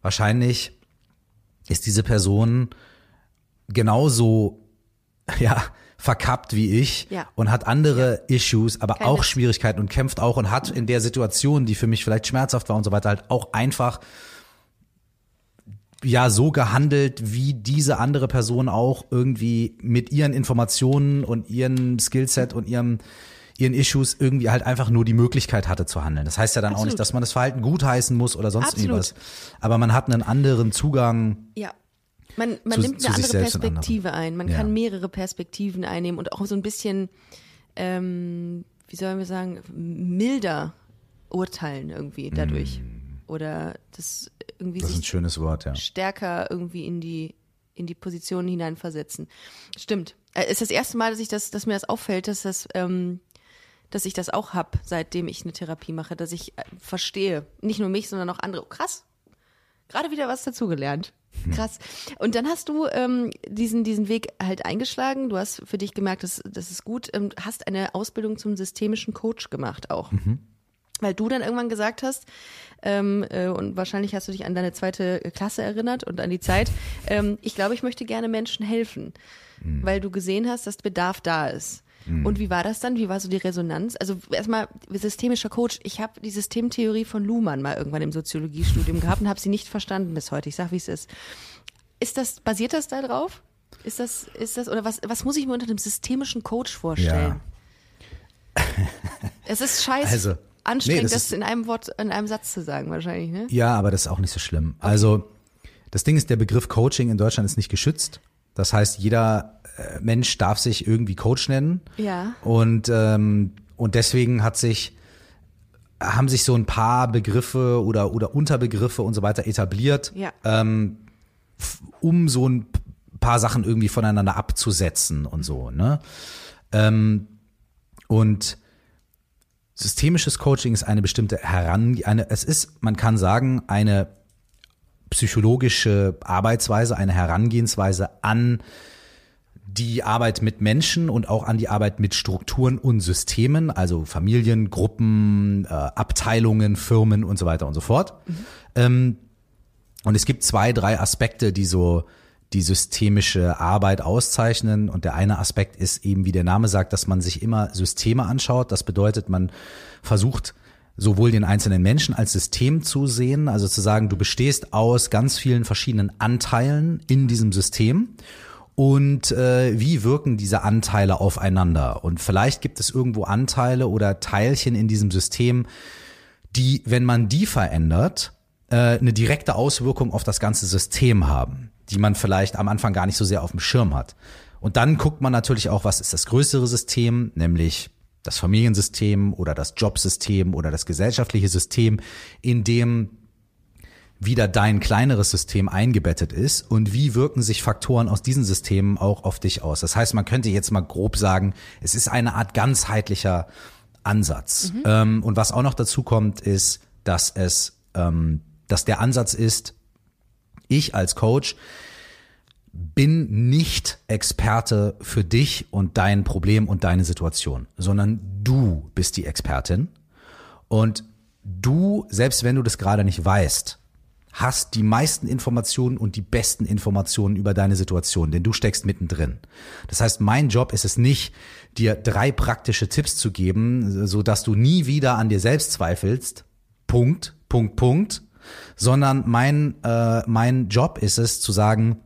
wahrscheinlich ist diese Person genauso, ja, verkappt wie ich Ja. und hat andere Issues, aber Kein auch. Schwierigkeiten und kämpft auch und hat in der Situation, die für mich vielleicht schmerzhaft war und so weiter, halt auch einfach ja so gehandelt, wie diese andere Person auch irgendwie mit ihren Informationen und ihrem Skillset und ihrem ihren Issues irgendwie halt einfach nur die Möglichkeit hatte zu handeln. Das heißt ja dann auch Absolut. nicht, dass man das Verhalten gutheißen muss oder sonst Absolut. irgendwas. Aber man hat einen anderen Zugang. Ja. Man, man Zu- nimmt eine andere. Perspektive ein. Man Ja. kann mehrere Perspektiven einnehmen und auch so ein bisschen, ähm, wie sollen wir sagen, milder urteilen irgendwie dadurch. Oder das irgendwie Mm. Das ist ein schönes Wort, ja. stärker irgendwie in die in die Position hineinversetzen. Stimmt. Äh, Es ist das erste Mal, dass ich das, dass mir das auffällt, dass das, ähm, dass ich das auch hab, seitdem ich eine Therapie mache, dass ich äh, verstehe, nicht nur mich, sondern auch andere. Oh, krass. Gerade wieder was dazugelernt. Krass. Und dann hast du ähm, diesen, diesen Weg halt eingeschlagen. Du hast für dich gemerkt, das, das ist gut. Ähm, hast eine Ausbildung zum systemischen Coach gemacht auch. Weil du dann irgendwann gesagt hast, ähm, äh, und wahrscheinlich hast du dich an deine zweite Klasse erinnert und an die Zeit, ähm, ich glaube, ich möchte gerne Menschen helfen, weil du gesehen hast, dass Bedarf da ist. Und wie war das dann? Wie war so die Resonanz? Also erstmal systemischer Coach. Ich habe die Systemtheorie von Luhmann mal irgendwann im Soziologiestudium gehabt und habe sie nicht verstanden bis heute. Ich sag, wie es ist. Ist das basiert das da drauf? Ist das ist das oder was was muss ich mir unter einem systemischen Coach vorstellen? Es ist scheiße Also, anstrengend, nee, das das, ist- in einem Wort, in einem Satz zu sagen, wahrscheinlich, ne? Ja, aber das ist auch nicht so schlimm. Also das Ding ist, der Begriff Coaching in Deutschland ist nicht geschützt. Das heißt, jeder Mensch darf sich irgendwie Coach nennen. Ja. Und, ähm, und deswegen hat sich, haben sich so ein paar Begriffe oder, oder Unterbegriffe und so weiter etabliert, Ja. um so ein paar Sachen irgendwie voneinander abzusetzen und so. Ne? Ähm, und systemisches Coaching ist eine bestimmte Herange, eine, es ist, man kann sagen, eine psychologische Arbeitsweise, eine Herangehensweise an die Arbeit mit Menschen und auch an die Arbeit mit Strukturen und Systemen, also Familien, Gruppen, äh, Abteilungen, Firmen und so weiter und so fort. Mhm. Ähm, und es gibt zwei, drei Aspekte, die so die systemische Arbeit auszeichnen. Und der eine Aspekt ist eben, wie der Name sagt, dass man sich immer Systeme anschaut. Das bedeutet, man versucht sowohl den einzelnen Menschen als System zu sehen, also zu sagen, du bestehst aus ganz vielen verschiedenen Anteilen in diesem System und äh, wie wirken diese Anteile aufeinander. Und vielleicht gibt es irgendwo Anteile oder Teilchen in diesem System, die, wenn man die verändert, äh, eine direkte Auswirkung auf das ganze System haben, die man vielleicht am Anfang gar nicht so sehr auf dem Schirm hat. Und dann guckt man natürlich auch, was ist das größere System, nämlich das Familiensystem oder das Jobsystem oder das gesellschaftliche System, in dem wieder dein kleineres System eingebettet ist und wie wirken sich Faktoren aus diesen Systemen auch auf dich aus. Das heißt, man könnte jetzt mal grob sagen, es ist eine Art ganzheitlicher Ansatz. Mhm. Ähm, und was auch noch dazu kommt, ist, dass es, ähm, dass der Ansatz ist, ich als Coach bin nicht Experte für dich und dein Problem und deine Situation, sondern du bist die Expertin und du, selbst wenn du das gerade nicht weißt, hast die meisten Informationen und die besten Informationen über deine Situation, denn du steckst mittendrin. Das heißt, mein Job ist es nicht, dir drei praktische Tipps zu geben, so dass du nie wieder an dir selbst zweifelst. Punkt, Punkt, Punkt. Sondern mein, äh, mein Job ist es zu sagen,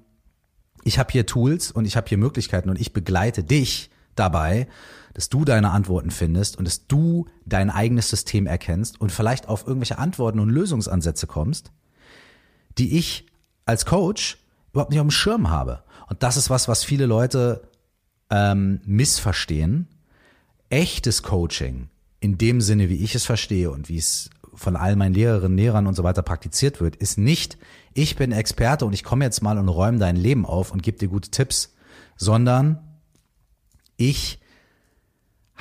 ich habe hier Tools und ich habe hier Möglichkeiten und ich begleite dich dabei, dass du deine Antworten findest und dass du dein eigenes System erkennst und vielleicht auf irgendwelche Antworten und Lösungsansätze kommst, die ich als Coach überhaupt nicht auf dem Schirm habe. Und das ist was, was viele Leute ähm, missverstehen. Echtes Coaching, in dem Sinne, wie ich es verstehe und wie es von all meinen Lehrerinnen, Lehrern und so weiter praktiziert wird, ist nicht, ich bin Experte und ich komme jetzt mal und räume dein Leben auf und gebe dir gute Tipps, sondern ich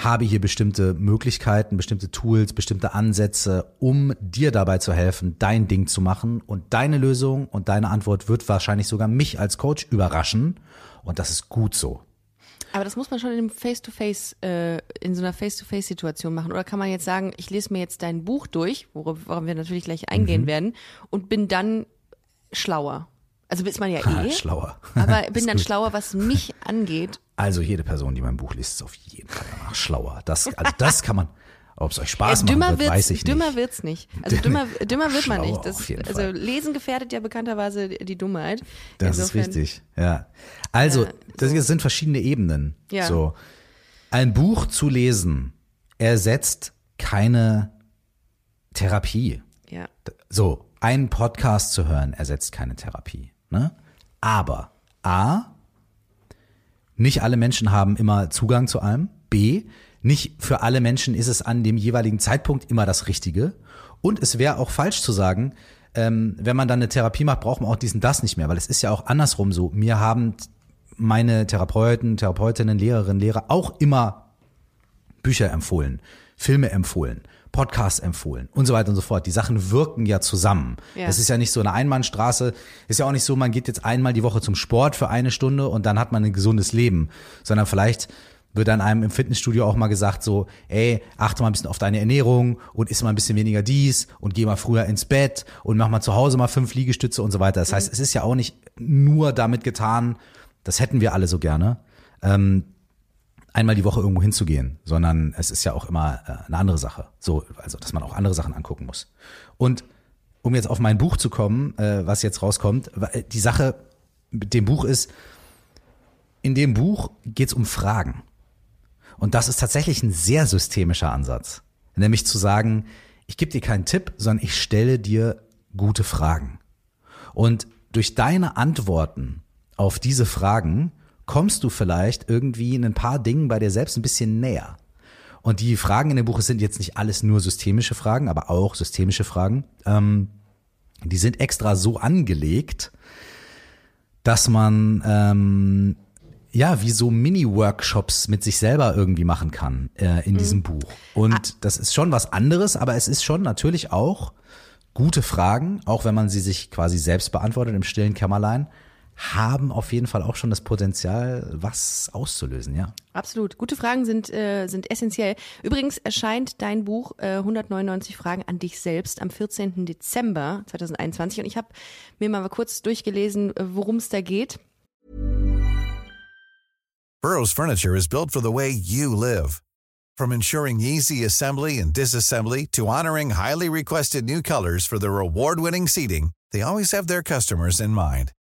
habe hier bestimmte Möglichkeiten, bestimmte Tools, bestimmte Ansätze, um dir dabei zu helfen, dein Ding zu machen. Und deine Lösung und deine Antwort wird wahrscheinlich sogar mich als Coach überraschen. Und das ist gut so. Aber das muss man schon in einem Face-to-Face, äh, in so einer Face-to-Face-Situation machen. Oder kann man jetzt sagen, ich lese mir jetzt dein Buch durch, worauf, wir natürlich gleich eingehen mhm. werden, und bin dann schlauer? Also ist man ja eh. schlauer. Aber bin dann gut. schlauer, was mich angeht. Also jede Person, die mein Buch liest, ist auf jeden Fall danach schlauer. Das, also das kann man. Ob es euch Spaß ja, macht, wird, weiß ich dümmer nicht. Dümmer wird's nicht. Also dümmer, dümmer wird man nicht. Das, also Fall. Lesen gefährdet ja bekannterweise die Dummheit. Das Insofern, ist richtig, ja. Also, äh, so. das sind verschiedene Ebenen. Ja. So. Ein Buch zu lesen ersetzt keine Therapie. Ja. So, einen Podcast zu hören ersetzt keine Therapie. Ne? Aber A, nicht alle Menschen haben immer Zugang zu allem. B, nicht für alle Menschen ist es an dem jeweiligen Zeitpunkt immer das Richtige. Und es wäre auch falsch zu sagen, ähm, wenn man dann eine Therapie macht, braucht man auch diesen das nicht mehr, weil es ist ja auch andersrum so. Mir haben meine Therapeuten, Therapeutinnen, Lehrerinnen, Lehrer auch immer Bücher empfohlen, Filme empfohlen, Podcasts empfohlen und so weiter und so fort. Die Sachen wirken ja zusammen. Ja. Das ist ja nicht so eine Einbahnstraße. Ist ja auch nicht so, man geht jetzt einmal die Woche zum Sport für eine Stunde und dann hat man ein gesundes Leben, sondern vielleicht wird dann einem im Fitnessstudio auch mal gesagt so, ey, achte mal ein bisschen auf deine Ernährung und isst mal ein bisschen weniger dies und geh mal früher ins Bett und mach mal zu Hause mal fünf Liegestütze und so weiter. Das heißt, mhm. es ist ja auch nicht nur damit getan, das hätten wir alle so gerne, ähm, einmal die Woche irgendwo hinzugehen, sondern es ist ja auch immer äh, eine andere Sache. So, also dass man auch andere Sachen angucken muss. Und um jetzt auf mein Buch zu kommen, äh, was jetzt rauskommt, äh, die Sache mit dem Buch ist, in dem Buch geht es um Fragen. Und das ist tatsächlich ein sehr systemischer Ansatz. Nämlich zu sagen, ich gebe dir keinen Tipp, sondern ich stelle dir gute Fragen. Und durch deine Antworten auf diese Fragen kommst du vielleicht irgendwie in ein paar Dingen bei dir selbst ein bisschen näher. Und die Fragen in dem Buch sind jetzt nicht alles nur systemische Fragen, aber auch systemische Fragen. Ähm, die sind extra so angelegt, dass man ähm, ja, wie so Mini-Workshops mit sich selber irgendwie machen kann äh, in mhm. diesem Buch. Und ah. das ist schon was anderes, aber es ist schon natürlich auch gute Fragen, auch wenn man sie sich quasi selbst beantwortet im stillen Kämmerlein, haben auf jeden Fall auch schon das Potenzial, was auszulösen, ja. Absolut. Gute Fragen sind, äh, sind essentiell. Übrigens erscheint dein Buch äh, 199 Fragen an dich selbst am 14. Dezember 2021 und ich habe mir mal kurz durchgelesen, äh, worum es da geht. Burroughs Furniture is built for the way you live. From ensuring easy assembly and disassembly to honoring highly requested new colors for their award-winning seating, they always have their customers in mind.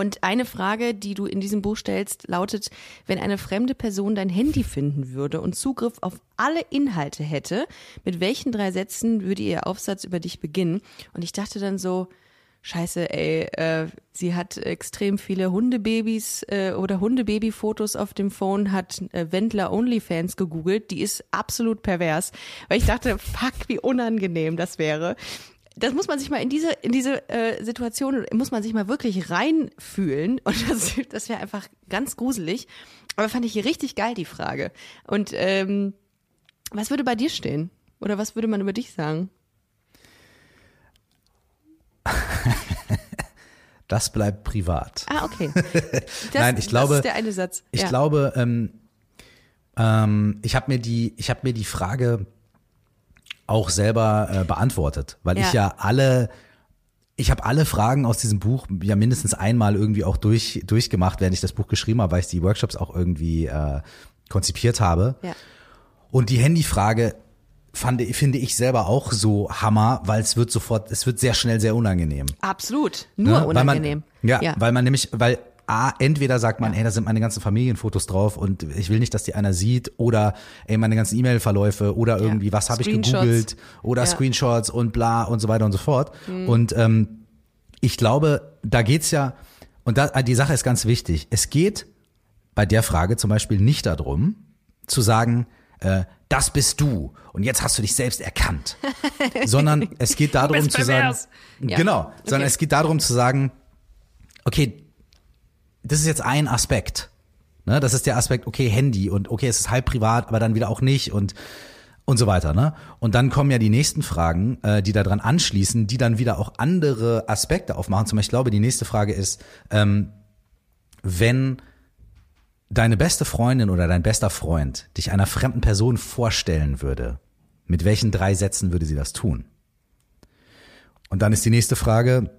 Und eine Frage, die du in diesem Buch stellst, lautet, wenn eine fremde Person dein Handy finden würde und Zugriff auf alle Inhalte hätte, mit welchen drei Sätzen würde ihr Aufsatz über dich beginnen? Und ich dachte dann so, Scheiße, ey, äh, sie hat extrem viele Hundebabys äh, oder Hundebabyfotos auf dem Phone, hat äh, Wendler OnlyFans gegoogelt, die ist absolut pervers, weil ich dachte, fuck, wie unangenehm das wäre. Das muss man sich mal in diese in diese äh, Situation muss man sich mal wirklich reinfühlen und das, das wäre einfach ganz gruselig. Aber fand ich richtig geil die Frage. Und ähm, was würde bei dir stehen? Oder was würde man über dich sagen? Das bleibt privat. Ah, okay. Das, Nein, ich glaube, das ist der eine Satz. Ich ja. glaube, ähm, ähm, ich habe mir die, ich habe mir die Frage auch selber äh, beantwortet, weil Ja. ich ja alle, ich habe alle Fragen aus diesem Buch ja mindestens einmal irgendwie auch durch durchgemacht, während ich das Buch geschrieben habe, weil ich die Workshops auch irgendwie äh, konzipiert habe. Ja. Und die Handyfrage fand, finde ich selber auch so Hammer, weil es wird sofort, es wird sehr schnell sehr unangenehm. Absolut. Nur Ne? unangenehm. Weil man, ja, weil man nämlich, weil A, entweder sagt man, hey, da sind meine ganzen Familienfotos drauf und ich will nicht, dass die einer sieht oder ey, meine ganzen E-Mail-Verläufe oder irgendwie, was habe ich gegoogelt oder Ja. Mhm. Screenshots und bla und so weiter und so fort. Und ähm, ich glaube, da geht's ja, und da, die Sache ist ganz wichtig, es geht bei der Frage zum Beispiel nicht darum, zu sagen, äh, das bist du und jetzt hast du dich selbst erkannt, sondern es geht darum zu sagen. Ja. genau, sondern Okay. es geht darum zu sagen, okay, das ist jetzt ein Aspekt. Ne? Das ist der Aspekt, okay, Handy und okay, es ist halb privat, aber dann wieder auch nicht und und so weiter. Ne? Und dann kommen ja die nächsten Fragen, äh, die daran anschließen, die dann wieder auch andere Aspekte aufmachen. Zum Beispiel, ich glaube, die nächste Frage ist, ähm, wenn deine beste Freundin oder dein bester Freund dich einer fremden Person vorstellen würde, mit welchen drei Sätzen würde sie das tun? Und dann ist die nächste Frage,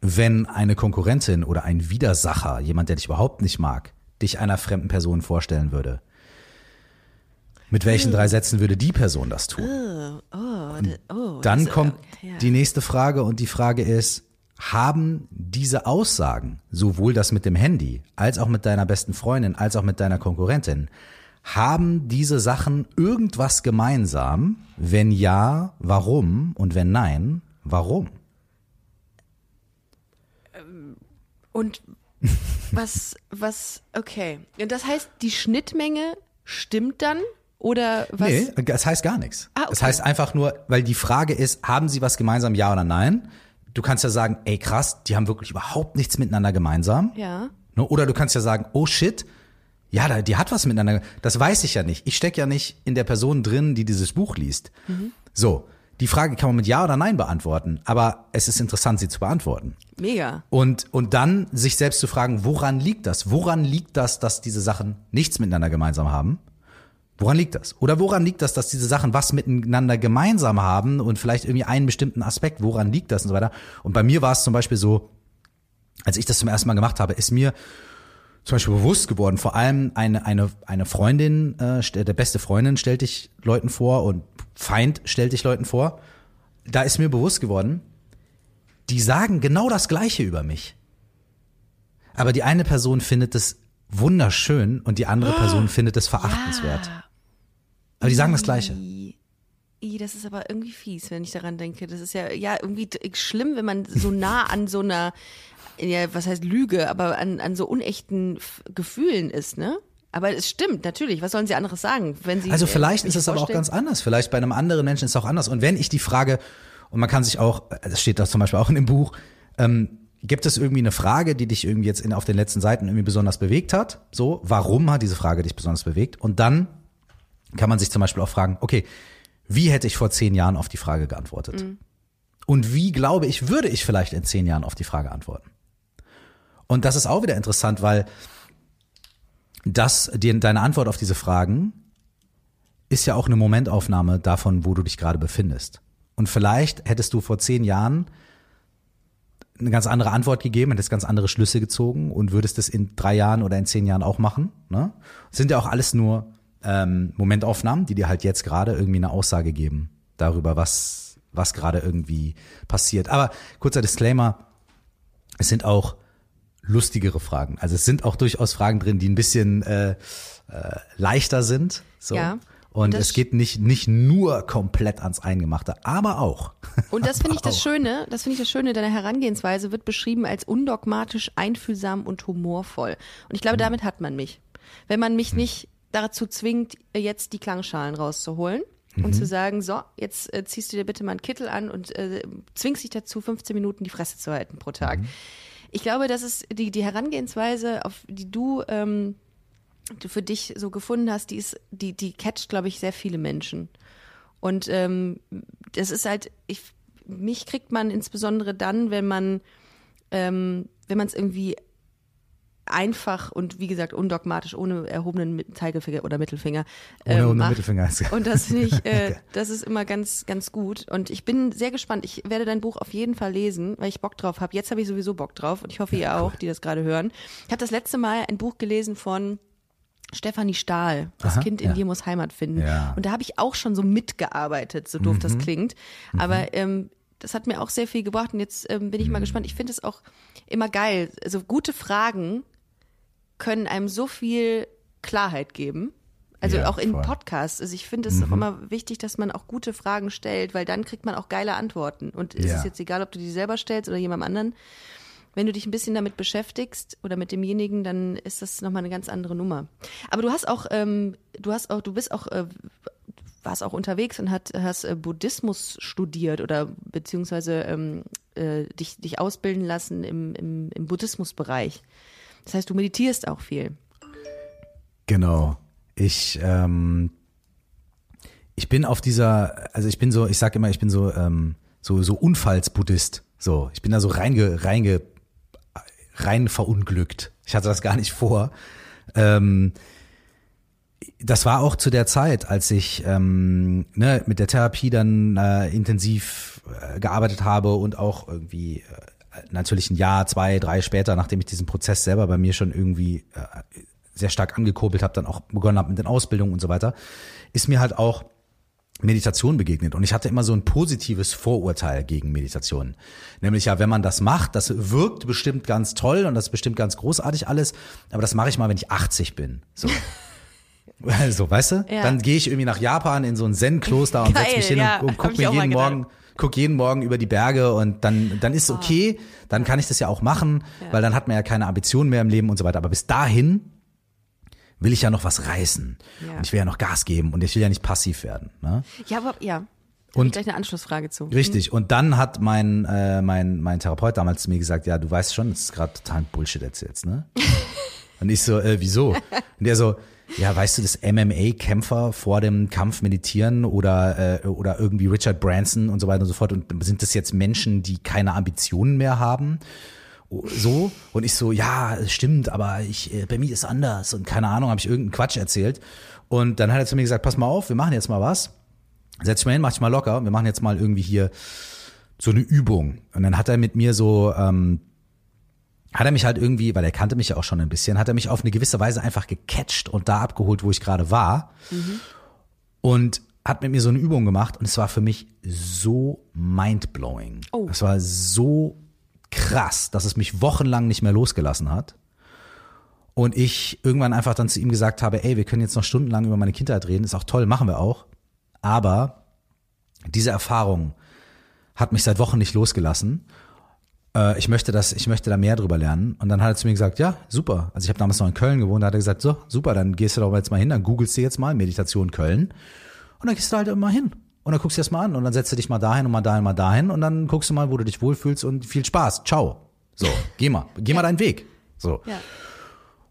wenn eine Konkurrentin oder ein Widersacher, jemand, der dich überhaupt nicht mag, dich einer fremden Person vorstellen würde, mit welchen drei Sätzen würde die Person das tun? Oh, d- oh, Dann kommt die nächste Frage und die Frage ist, haben diese Aussagen, sowohl das mit dem Handy, als auch mit deiner besten Freundin, als auch mit deiner Konkurrentin, haben diese Sachen irgendwas gemeinsam? Wenn ja, warum? Und wenn nein, warum? Und was, was, okay. Und das heißt, die Schnittmenge stimmt dann? Oder was? Nee, das heißt gar nichts. Ah, okay. Das heißt einfach nur, weil die Frage ist, haben sie was gemeinsam, ja oder nein? Du kannst ja sagen, ey krass, die haben wirklich überhaupt nichts miteinander gemeinsam. Ja. Ne? Oder du kannst ja sagen, oh shit, ja, die hat was miteinander. Das weiß ich ja nicht. Ich stecke ja nicht in der Person drin, die dieses Buch liest. So, Die Frage kann man mit Ja oder Nein beantworten, aber es ist interessant, sie zu beantworten. Mega. Und, und dann sich selbst zu fragen, woran liegt das? Woran liegt das, dass diese Sachen nichts miteinander gemeinsam haben? Woran liegt das? Oder woran liegt das, dass diese Sachen was miteinander gemeinsam haben und vielleicht irgendwie einen bestimmten Aspekt? Woran liegt das und so weiter? Und bei mir war es zum Beispiel so, als ich das zum ersten Mal gemacht habe, ist mir zum Beispiel bewusst geworden, vor allem eine, eine, eine Freundin, äh, der beste Freundin stellt dich Leuten vor und Feind stellt dich Leuten vor. Da ist mir bewusst geworden, die sagen genau das Gleiche über mich. Aber die eine Person findet es wunderschön und die andere Person findet es verachtenswert. Ja. Aber die sagen das Gleiche. I, das ist aber irgendwie fies, wenn ich daran denke. Das ist ja, ja irgendwie schlimm, wenn man so nah an so einer, ja, was heißt Lüge, aber an, an so unechten F Gefühlen ist, ne? Aber es stimmt, natürlich. Was sollen sie anderes sagen, wenn sie. Also äh, vielleicht ist es aber auch ganz anders. Vielleicht bei einem anderen Menschen ist es auch anders. Und wenn ich die Frage, und man kann sich auch, das steht da zum Beispiel auch in dem Buch, ähm, gibt es irgendwie eine Frage, die dich irgendwie jetzt in, auf den letzten Seiten irgendwie besonders bewegt hat? So, warum hat diese Frage dich besonders bewegt? Und dann kann man sich zum Beispiel auch fragen, okay, wie hätte ich vor zehn Jahren auf die Frage geantwortet? Und wie glaube ich, würde ich vielleicht in zehn Jahren auf die Frage antworten? Und das ist auch wieder interessant, weil das, die, deine Antwort auf diese Fragen ist ja auch eine Momentaufnahme davon, wo du dich gerade befindest. Und vielleicht hättest du vor zehn Jahren eine ganz andere Antwort gegeben, hättest ganz andere Schlüsse gezogen und würdest es in drei Jahren oder in zehn Jahren auch machen. Ne? Das sind ja auch alles nur ähm, Momentaufnahmen, die dir halt jetzt gerade irgendwie eine Aussage geben darüber, was, was gerade irgendwie passiert. Aber kurzer Disclaimer, es sind auch lustigere Fragen. Also es sind auch durchaus Fragen drin, die ein bisschen äh, äh, leichter sind. So. Ja. Und Das- es geht nicht, nicht nur komplett ans Eingemachte, aber auch. Und das finde ich das. Schöne, das finde ich das Schöne, deine Herangehensweise wird beschrieben als undogmatisch, einfühlsam und humorvoll. Und ich glaube, Hm. damit hat man mich. Wenn man mich nicht dazu zwingt, jetzt die Klangschalen rauszuholen Mhm. und zu sagen, so, jetzt äh, ziehst du dir bitte mal einen Kittel an und äh, zwingst dich dazu, 15 Minuten die Fresse zu halten pro Mhm. Ich glaube, das ist die, die Herangehensweise, auf die du ähm, du für dich so gefunden hast, die ist, die, die catcht, glaube ich, sehr viele Menschen. Und ähm, das ist halt, ich, mich kriegt man insbesondere dann, wenn man, ähm, wenn man es irgendwie einfach und wie gesagt undogmatisch, ohne erhobenen Zeigefinger oder Mittelfinger. Ohne, ähm, ohne macht. Mittelfinger. Und das finde ich, äh, das ist immer ganz, ganz gut. Und ich bin sehr gespannt. Ich werde dein Buch auf jeden Fall lesen, weil ich Bock drauf habe. Jetzt habe ich sowieso Bock drauf und ich hoffe, ihr auch, die das gerade hören. Ich habe das letzte Mal ein Buch gelesen von Stefanie Stahl, Das Aha, Kind in ja. dir muss Heimat finden. Ja. Und da habe ich auch schon so mitgearbeitet, so doof Mhm. das klingt. Aber ähm, das hat mir auch sehr viel gebracht und jetzt ähm, bin ich Mhm. mal gespannt. Ich finde es auch immer geil. Also gute Fragen können einem so viel Klarheit geben. Also Ja, auch in voll. Mhm. Podcasts. Also ich finde es auch immer wichtig, dass man auch gute Fragen stellt, weil dann kriegt man auch geile Antworten. Und es Ja. ist jetzt egal, ob du die selber stellst oder jemandem anderen. Wenn du dich ein bisschen damit beschäftigst oder mit demjenigen, dann ist das nochmal eine ganz andere Nummer. Aber du hast auch, ähm, du hast auch, du bist auch, äh, warst auch unterwegs und hat, hast äh, Buddhismus studiert oder beziehungsweise ähm, äh, dich, dich ausbilden lassen im, im, im Buddhismusbereich. Das heißt, du meditierst auch viel. Genau. Ich, ähm, ich bin auf dieser, also ich bin so, ich sag immer, ich bin so, ähm, so, so Unfallsbuddhist. So, ich bin da so reinge, reinge, rein verunglückt. Ich hatte das gar nicht vor. Ähm, das war auch zu der Zeit, als ich ähm, ne, mit der Therapie dann äh, intensiv äh, gearbeitet habe und auch irgendwie äh, natürlich ein Jahr, zwei, drei später, nachdem ich diesen Prozess selber bei mir schon irgendwie äh, sehr stark angekurbelt habe, dann auch begonnen habe mit den Ausbildungen und so weiter, ist mir halt auch Meditation begegnet. Und ich hatte immer so ein positives Vorurteil gegen Meditation. Nämlich ja, wenn man das macht, das wirkt bestimmt ganz toll und das ist bestimmt ganz großartig alles, aber das mache ich mal, wenn ich 80 bin. So. Also, weißt du? Ja. Dann gehe ich irgendwie nach Japan in so ein Zen-Kloster und setze mich hin ja, und, und hab guck ich mir jeden gedacht. Guck jeden Morgen über die Berge und dann, dann ist okay, dann kann ich das ja auch machen, weil dann hat man ja keine Ambitionen mehr im Leben und so weiter. Aber bis dahin will ich ja noch was reißen. Ja. Und ich will ja noch Gas geben und ich will ja nicht passiv werden. Ne? Ja, aber ja. Und- und gleich eine Anschlussfrage zu. Richtig. Und dann hat mein, äh, mein, mein Therapeut damals zu mir gesagt, ja, du weißt schon, das ist gerade total Bullshit erzählst, ne? Und ich so, äh, wieso? Und der so, ja, weißt du, dass MMA-Kämpfer vor dem Kampf meditieren oder, äh, oder irgendwie Richard Branson und so weiter und so fort. Und sind das jetzt Menschen, die keine Ambitionen mehr haben? So. Und ich so, ja, stimmt, aber ich, äh, bei mir ist anders. Und keine Ahnung, habe ich irgendeinen Quatsch erzählt. Und dann hat er zu mir gesagt, pass mal auf, wir machen jetzt mal was. Setz dich mal hin, mach dich mal locker. Wir machen jetzt mal irgendwie hier so eine Übung. Und dann hat er mit mir so, ähm, hat er mich halt irgendwie, weil er kannte mich ja auch schon ein bisschen, hat er mich auf eine gewisse Weise einfach gecatcht und da abgeholt, wo ich gerade war. Mhm. Und hat mit mir so eine Übung gemacht und es war für mich so mindblowing. Oh. Es war so krass, dass es mich wochenlang nicht mehr losgelassen hat. Und ich irgendwann einfach dann zu ihm gesagt habe, ey, wir können jetzt noch stundenlang über meine Kindheit reden, ist auch toll, machen wir auch. Aber diese Erfahrung hat mich seit Wochen nicht losgelassen äh, ich möchte das, ich möchte da mehr drüber lernen. Und dann hat er zu mir gesagt, ja, super. Also ich habe damals noch in Köln gewohnt, da hat er gesagt, so, super, dann gehst du doch jetzt mal hin, dann googelst du jetzt mal Meditation Köln. Und dann gehst du halt immer hin. Und dann guckst du das mal an und dann setzt du dich mal dahin und mal dahin, mal dahin und dann guckst du mal, wo du dich wohlfühlst und viel Spaß. Ciao. So, geh mal, geh mal deinen Weg. So. Ja.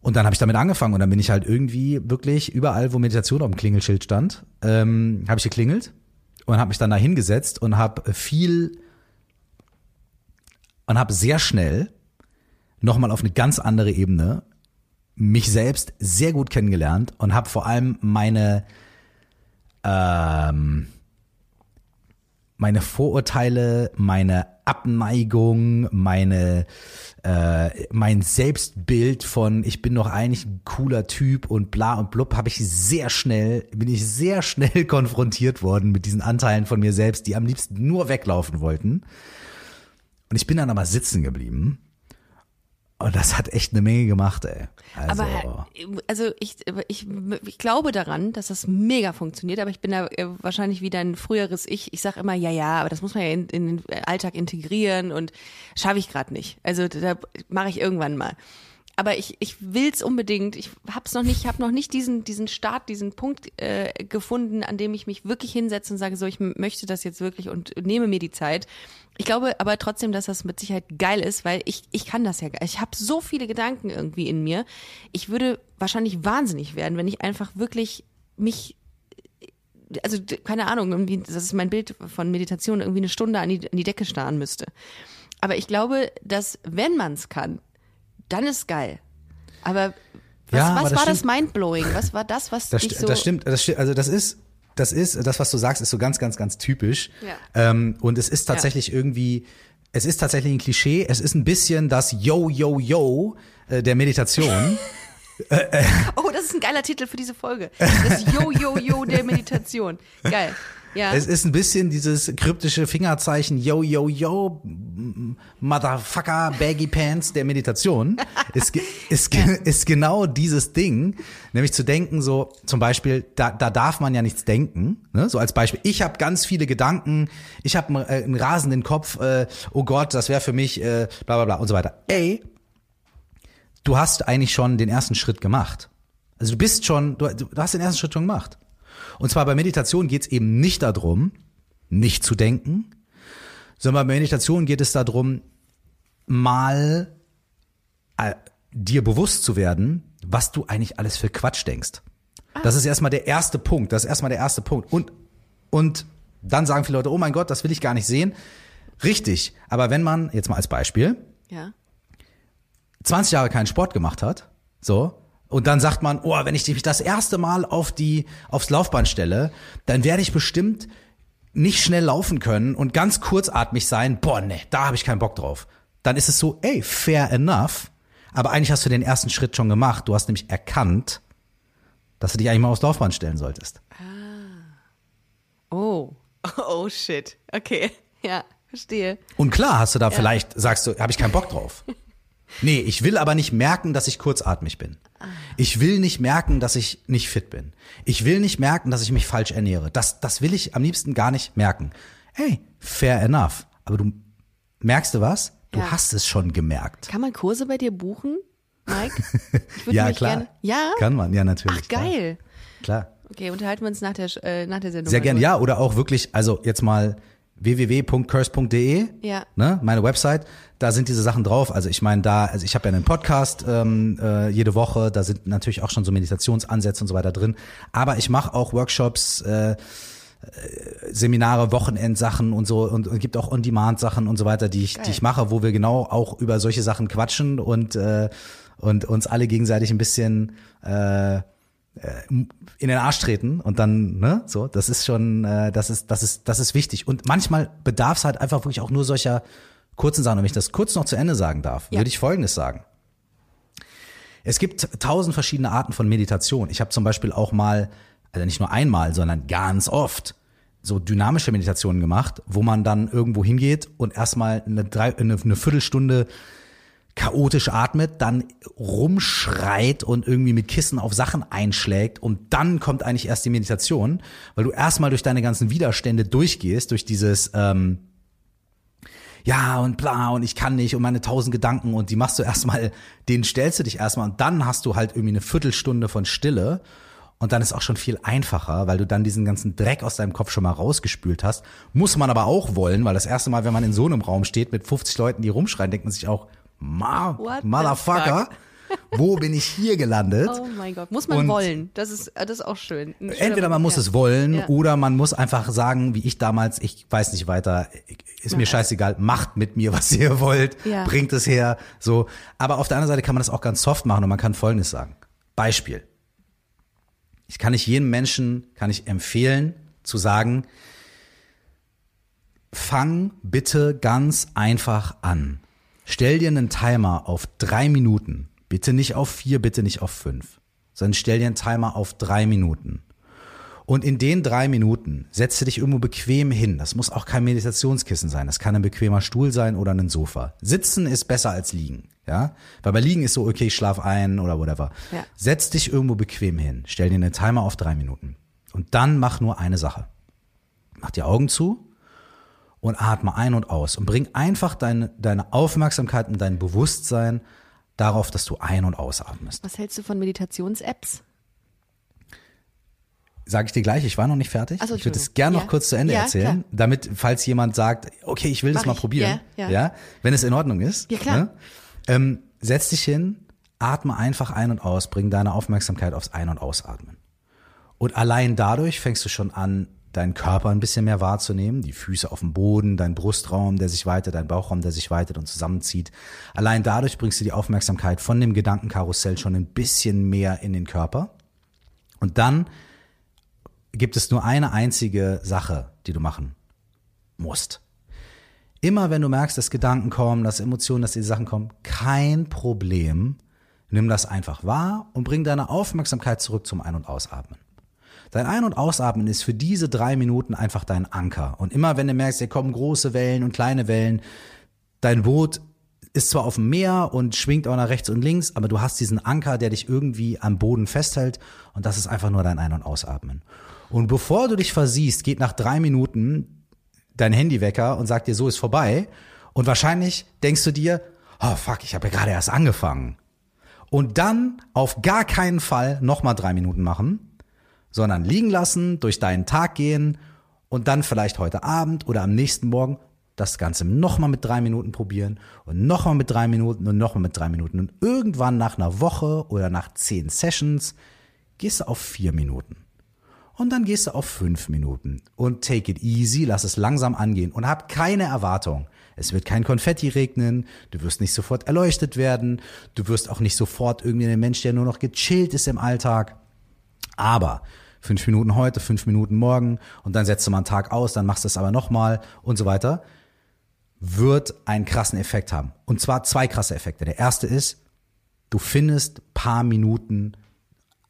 Und dann habe ich damit angefangen und dann bin ich halt irgendwie wirklich überall, wo Meditation auf dem Klingelschild stand, ähm, habe ich geklingelt und habe mich dann da hingesetzt und habe viel und habe sehr schnell nochmal auf eine ganz andere Ebene mich selbst sehr gut kennengelernt und habe vor allem meine ähm, meine Vorurteile, meine Abneigung, meine äh, mein Selbstbild von ich bin doch eigentlich ein cooler Typ und bla und blub habe ich sehr schnell bin ich sehr schnell konfrontiert worden mit diesen Anteilen von mir selbst, die am liebsten nur weglaufen wollten. Und ich bin dann aber sitzen geblieben. Und das hat echt eine Menge gemacht, ey. Also, aber also ich, ich, ich glaube daran, dass das mega funktioniert, aber ich bin da äh, wahrscheinlich wie dein früheres Ich. Ich sag immer, ja, ja, aber das muss man ja in, in den Alltag integrieren und schaffe ich gerade nicht. Also da mache ich irgendwann mal. Aber ich, ich will's unbedingt. Ich hab's noch nicht, ich habe noch nicht diesen, diesen Start, diesen Punkt äh, gefunden, an dem ich mich wirklich hinsetze und sage, so, ich möchte das jetzt wirklich und nehme mir die Zeit. Ich glaube aber trotzdem, dass das mit Sicherheit geil ist, weil ich, ich kann das ja. Ich habe so viele Gedanken irgendwie in mir. Ich würde wahrscheinlich wahnsinnig werden, wenn ich einfach wirklich mich also keine Ahnung, irgendwie, das ist mein Bild von Meditation, irgendwie eine Stunde an die, an die Decke starren müsste. Aber ich glaube, dass wenn man es kann, dann ist geil. Aber was, ja, was aber war das Mindblowing? Was war das, was das dich so... Das stimmt, das stimmt, also das ist das ist, das, was du sagst, ist so ganz, ganz, ganz typisch. Ja. Ähm, und es ist tatsächlich ja. irgendwie, es ist tatsächlich ein Klischee. Es ist ein bisschen das Yo, Yo, Yo äh, der Meditation. Äh, äh. oh, das ist ein geiler Titel für diese Folge. Das Yo, Yo, Yo der Meditation. Geil. Ja. Es ist ein bisschen dieses kryptische Fingerzeichen Yo, Yo, Yo, Motherfucker, Baggy Pants der Meditation. ist, ist, ist genau dieses Ding, nämlich zu denken, so zum Beispiel, da, da darf man ja nichts denken. Ne? So als Beispiel, ich habe ganz viele Gedanken, ich habe einen, äh, einen rasenden Kopf, äh, oh Gott, das wäre für mich, äh, bla bla bla und so weiter. Ey, du hast eigentlich schon den ersten Schritt gemacht. Also du bist schon, du, du hast den ersten Schritt schon gemacht. Und zwar bei Meditation geht es eben nicht darum, nicht zu denken, sondern bei Meditation geht es darum, mal äh, dir bewusst zu werden, was du eigentlich alles für Quatsch denkst. Ah. Das ist erstmal der erste Punkt. Das ist erstmal der erste Punkt. Und, und dann sagen viele Leute, oh mein Gott, das will ich gar nicht sehen. Richtig. Aber wenn man, jetzt mal als Beispiel, ja. 20 Jahre keinen Sport gemacht hat, so, und dann sagt man, oh, wenn ich mich das erste Mal auf die, aufs Laufband stelle, dann werde ich bestimmt nicht schnell laufen können und ganz kurzatmig sein. Boah, nee, da habe ich keinen Bock drauf. Dann ist es so, ey, fair enough. Aber eigentlich hast du den ersten Schritt schon gemacht. Du hast nämlich erkannt, dass du dich eigentlich mal aufs Laufband stellen solltest. Ah. Oh. Oh shit. Okay. Ja, verstehe. Und klar hast du da ja. vielleicht, sagst du, habe ich keinen Bock drauf. Nee, ich will aber nicht merken, dass ich kurzatmig bin. Ich will nicht merken, dass ich nicht fit bin. Ich will nicht merken, dass ich mich falsch ernähre. Das, das will ich am liebsten gar nicht merken. Hey, fair enough. Aber du merkst du was? Du ja. hast es schon gemerkt. Kann man Kurse bei dir buchen, Mike? ja, klar. Gerne, ja? Kann man, ja, natürlich. Ach, geil. Klar. Okay, unterhalten wir uns nach der, äh, nach der Sendung. Sehr gerne, ja. Oder auch wirklich, also jetzt mal www.curse.de, Ja. ne, meine Website, da sind diese Sachen drauf. Also ich meine, da, also ich habe ja einen Podcast ähm, äh, jede Woche, da sind natürlich auch schon so Meditationsansätze und so weiter drin. Aber ich mache auch Workshops, äh, Seminare, Wochenendsachen und so und, und gibt auch On-Demand-Sachen und so weiter, die ich, die ich mache, wo wir genau auch über solche Sachen quatschen und, äh, und uns alle gegenseitig ein bisschen äh, in den Arsch treten und dann, ne, so, das ist schon, äh, das ist, das ist, das ist wichtig. Und manchmal bedarf es halt einfach wirklich auch nur solcher kurzen Sachen. Und wenn ich das kurz noch zu Ende sagen darf, Ja. würde ich Folgendes sagen. Es gibt tausend verschiedene Arten von Meditation. Ich habe zum Beispiel auch mal, also nicht nur einmal, sondern ganz oft so dynamische Meditationen gemacht, wo man dann irgendwo hingeht und erstmal eine, drei, eine, eine Viertelstunde chaotisch atmet, dann rumschreit und irgendwie mit Kissen auf Sachen einschlägt und dann kommt eigentlich erst die Meditation, weil du erstmal durch deine ganzen Widerstände durchgehst, durch dieses ähm, ja und bla und ich kann nicht und meine tausend Gedanken und die machst du erstmal, den stellst du dich erstmal und dann hast du halt irgendwie eine Viertelstunde von Stille und dann ist auch schon viel einfacher, weil du dann diesen ganzen Dreck aus deinem Kopf schon mal rausgespült hast. Muss man aber auch wollen, weil das erste Mal, wenn man in so einem Raum steht mit 50 Leuten, die rumschreien, denkt man sich auch, Ma, What the Motherfucker, wo bin ich hier gelandet? Oh mein Gott, muss man Und- wollen. Das ist, das ist auch schön. Entweder man muss Moment, es wollen Ja. oder man muss einfach sagen, wie ich damals, ich weiß nicht weiter, ist mir scheißegal, macht mit mir, was ihr wollt, Ja. bringt es her, so. Aber auf der anderen Seite kann man das auch ganz soft machen und man kann Folgendes sagen. Beispiel. Ich kann nicht jedem Menschen, kann ich empfehlen, zu sagen, fang bitte ganz einfach an. Stell dir einen Timer auf drei Minuten. Bitte nicht auf vier, bitte nicht auf fünf. Sondern stell dir einen Timer auf drei Minuten. Und in den drei Minuten setze dich irgendwo bequem hin. Das muss auch kein Meditationskissen sein. Das kann ein bequemer Stuhl sein oder ein Sofa. Sitzen ist besser als liegen. Ja? Weil bei liegen ist so, okay, ich schlaf ein oder whatever. Ja. Setz dich irgendwo bequem hin. Stell dir einen Timer auf drei Minuten. Und dann mach nur eine Sache. Mach die Augen zu und atme ein und aus und bring einfach deine, deine Aufmerksamkeit und dein Bewusstsein darauf, dass du ein- und ausatmest. Was hältst du von Meditations-Apps? Sage ich dir gleich, ich war noch nicht fertig. So, ich würde es gerne noch Ja. kurz zu Ende Ja, erzählen, klar. damit, falls jemand sagt, okay, ich will das Mach mal ich. probieren, Ja, ja. wenn es in Ordnung ist. Ja, klar. Ne? Ähm, setz dich hin, atme einfach ein und aus, bring deine Aufmerksamkeit aufs Ein- und Ausatmen. Und allein dadurch fängst du schon an, deinen Körper ein bisschen mehr wahrzunehmen, die Füße auf dem Boden, dein Brustraum, der sich weitet, dein Bauchraum, der sich weitet und zusammenzieht. Allein dadurch bringst du die Aufmerksamkeit von dem Gedankenkarussell schon ein bisschen mehr in den Körper. Und dann gibt es nur eine einzige Sache, die du machen musst. Immer wenn du merkst, dass Gedanken kommen, dass Emotionen, dass diese Sachen kommen, kein Problem. Nimm das einfach wahr und bring deine Aufmerksamkeit zurück zum Ein- und Ausatmen. Dein Ein- und Ausatmen ist für diese drei Minuten einfach dein Anker. Und immer wenn du merkst, hier kommen große Wellen und kleine Wellen, dein Boot ist zwar auf dem Meer und schwingt auch nach rechts und links, aber du hast diesen Anker, der dich irgendwie am Boden festhält und das ist einfach nur dein Ein- und Ausatmen. Und bevor du dich versiehst, geht nach drei Minuten dein Handywecker und sagt dir, so ist vorbei. Und wahrscheinlich denkst du dir, oh fuck, ich habe ja gerade erst angefangen. Und dann auf gar keinen Fall nochmal drei Minuten machen, sondern liegen lassen, durch deinen Tag gehen und dann vielleicht heute Abend oder am nächsten Morgen das Ganze nochmal mit drei Minuten probieren und nochmal mit drei Minuten und nochmal mit drei Minuten. Und irgendwann nach einer Woche oder nach zehn Sessions gehst du auf vier Minuten. Und dann gehst du auf fünf Minuten und take it easy, lass es langsam angehen und hab keine Erwartung. Es wird kein Konfetti regnen, du wirst nicht sofort erleuchtet werden, du wirst auch nicht sofort irgendwie ein Mensch, der nur noch gechillt ist im Alltag. Aber fünf Minuten heute, fünf Minuten morgen und dann setzt du mal einen Tag aus, dann machst du es aber nochmal und so weiter, wird einen krassen Effekt haben. Und zwar zwei krasse Effekte. Der erste ist, du findest paar Minuten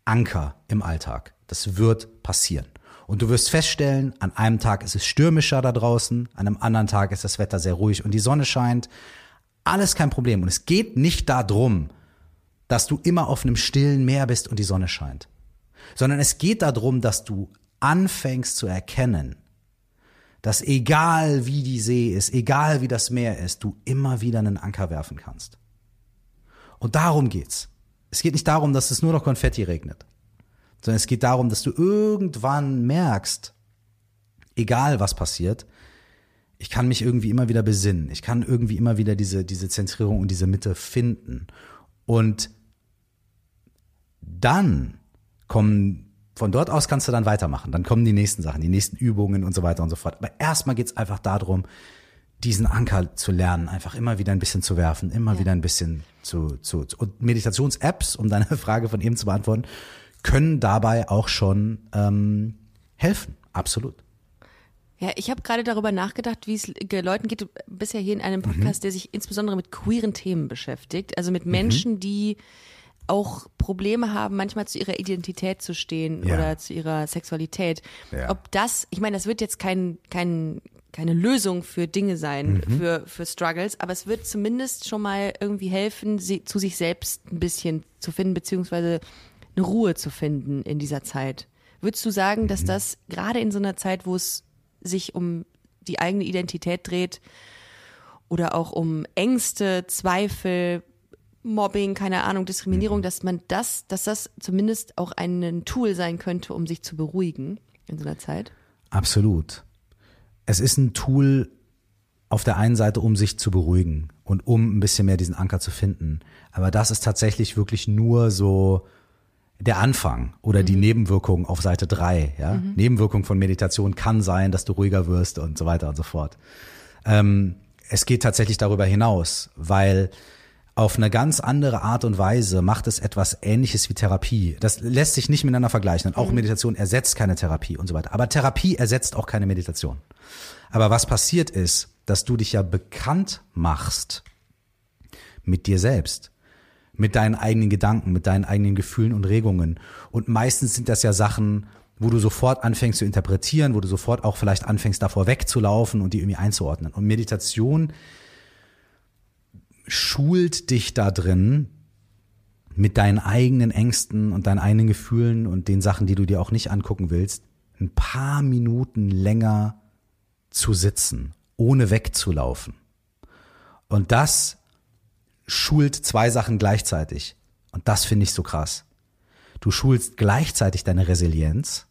Anker im Alltag. Das wird passieren. Und du wirst feststellen, an einem Tag ist es stürmischer da draußen, an einem anderen Tag ist das Wetter sehr ruhig und die Sonne scheint. Alles kein Problem. Und es geht nicht darum, dass du immer auf einem stillen Meer bist und die Sonne scheint, sondern es geht darum, dass du anfängst zu erkennen, dass egal wie die See ist, egal wie das Meer ist, du immer wieder einen Anker werfen kannst. Und darum geht's. Es geht nicht darum, dass es nur noch Konfetti regnet, sondern es geht darum, dass du irgendwann merkst, egal was passiert, ich kann mich irgendwie immer wieder besinnen. Ich kann irgendwie immer wieder diese, diese Zentrierung und diese Mitte finden. Und dann kommen, von dort aus kannst du dann weitermachen. Dann kommen die nächsten Sachen, die nächsten Übungen und so weiter und so fort. Aber erstmal geht's einfach darum, diesen Anker zu lernen, einfach immer wieder ein bisschen zu werfen, immer ja. wieder ein bisschen zu, zu, zu und Meditations-Apps, um deine Frage von eben zu beantworten, können dabei auch schon ähm, helfen. Absolut. Ja, ich habe gerade darüber nachgedacht, wie es Leuten geht, bisher hier in einem Podcast, mhm. der sich insbesondere mit queeren Themen beschäftigt, also mit Menschen, mhm. die auch Probleme haben, manchmal zu ihrer Identität zu stehen ja. oder zu ihrer Sexualität. Ja. Ob das, ich meine, das wird jetzt kein, kein, keine Lösung für Dinge sein, mhm. für, für Struggles, aber es wird zumindest schon mal irgendwie helfen, sie, zu sich selbst ein bisschen zu finden, beziehungsweise eine Ruhe zu finden in dieser Zeit. Würdest du sagen, dass mhm. das gerade in so einer Zeit, wo es sich um die eigene Identität dreht oder auch um Ängste, Zweifel, Mobbing, keine Ahnung, Diskriminierung, mhm. dass man das, dass das zumindest auch ein Tool sein könnte, um sich zu beruhigen in so einer Zeit? Absolut. Es ist ein Tool auf der einen Seite, um sich zu beruhigen und um ein bisschen mehr diesen Anker zu finden. Aber das ist tatsächlich wirklich nur so der Anfang oder mhm. die Nebenwirkung auf Seite drei. Ja? Mhm. Nebenwirkung von Meditation kann sein, dass du ruhiger wirst und so weiter und so fort. Ähm, es geht tatsächlich darüber hinaus, weil auf eine ganz andere Art und Weise macht es etwas Ähnliches wie Therapie. Das lässt sich nicht miteinander vergleichen. Und auch mhm. Meditation ersetzt keine Therapie und so weiter. Aber Therapie ersetzt auch keine Meditation. Aber was passiert ist, dass du dich ja bekannt machst mit dir selbst, mit deinen eigenen Gedanken, mit deinen eigenen Gefühlen und Regungen. Und meistens sind das ja Sachen, wo du sofort anfängst zu interpretieren, wo du sofort auch vielleicht anfängst davor wegzulaufen und die irgendwie einzuordnen. Und Meditation schult dich da drin, mit deinen eigenen Ängsten und deinen eigenen Gefühlen und den Sachen, die du dir auch nicht angucken willst, ein paar Minuten länger zu sitzen, ohne wegzulaufen. Und das schult zwei Sachen gleichzeitig. Und das finde ich so krass. Du schulst gleichzeitig deine Resilienz,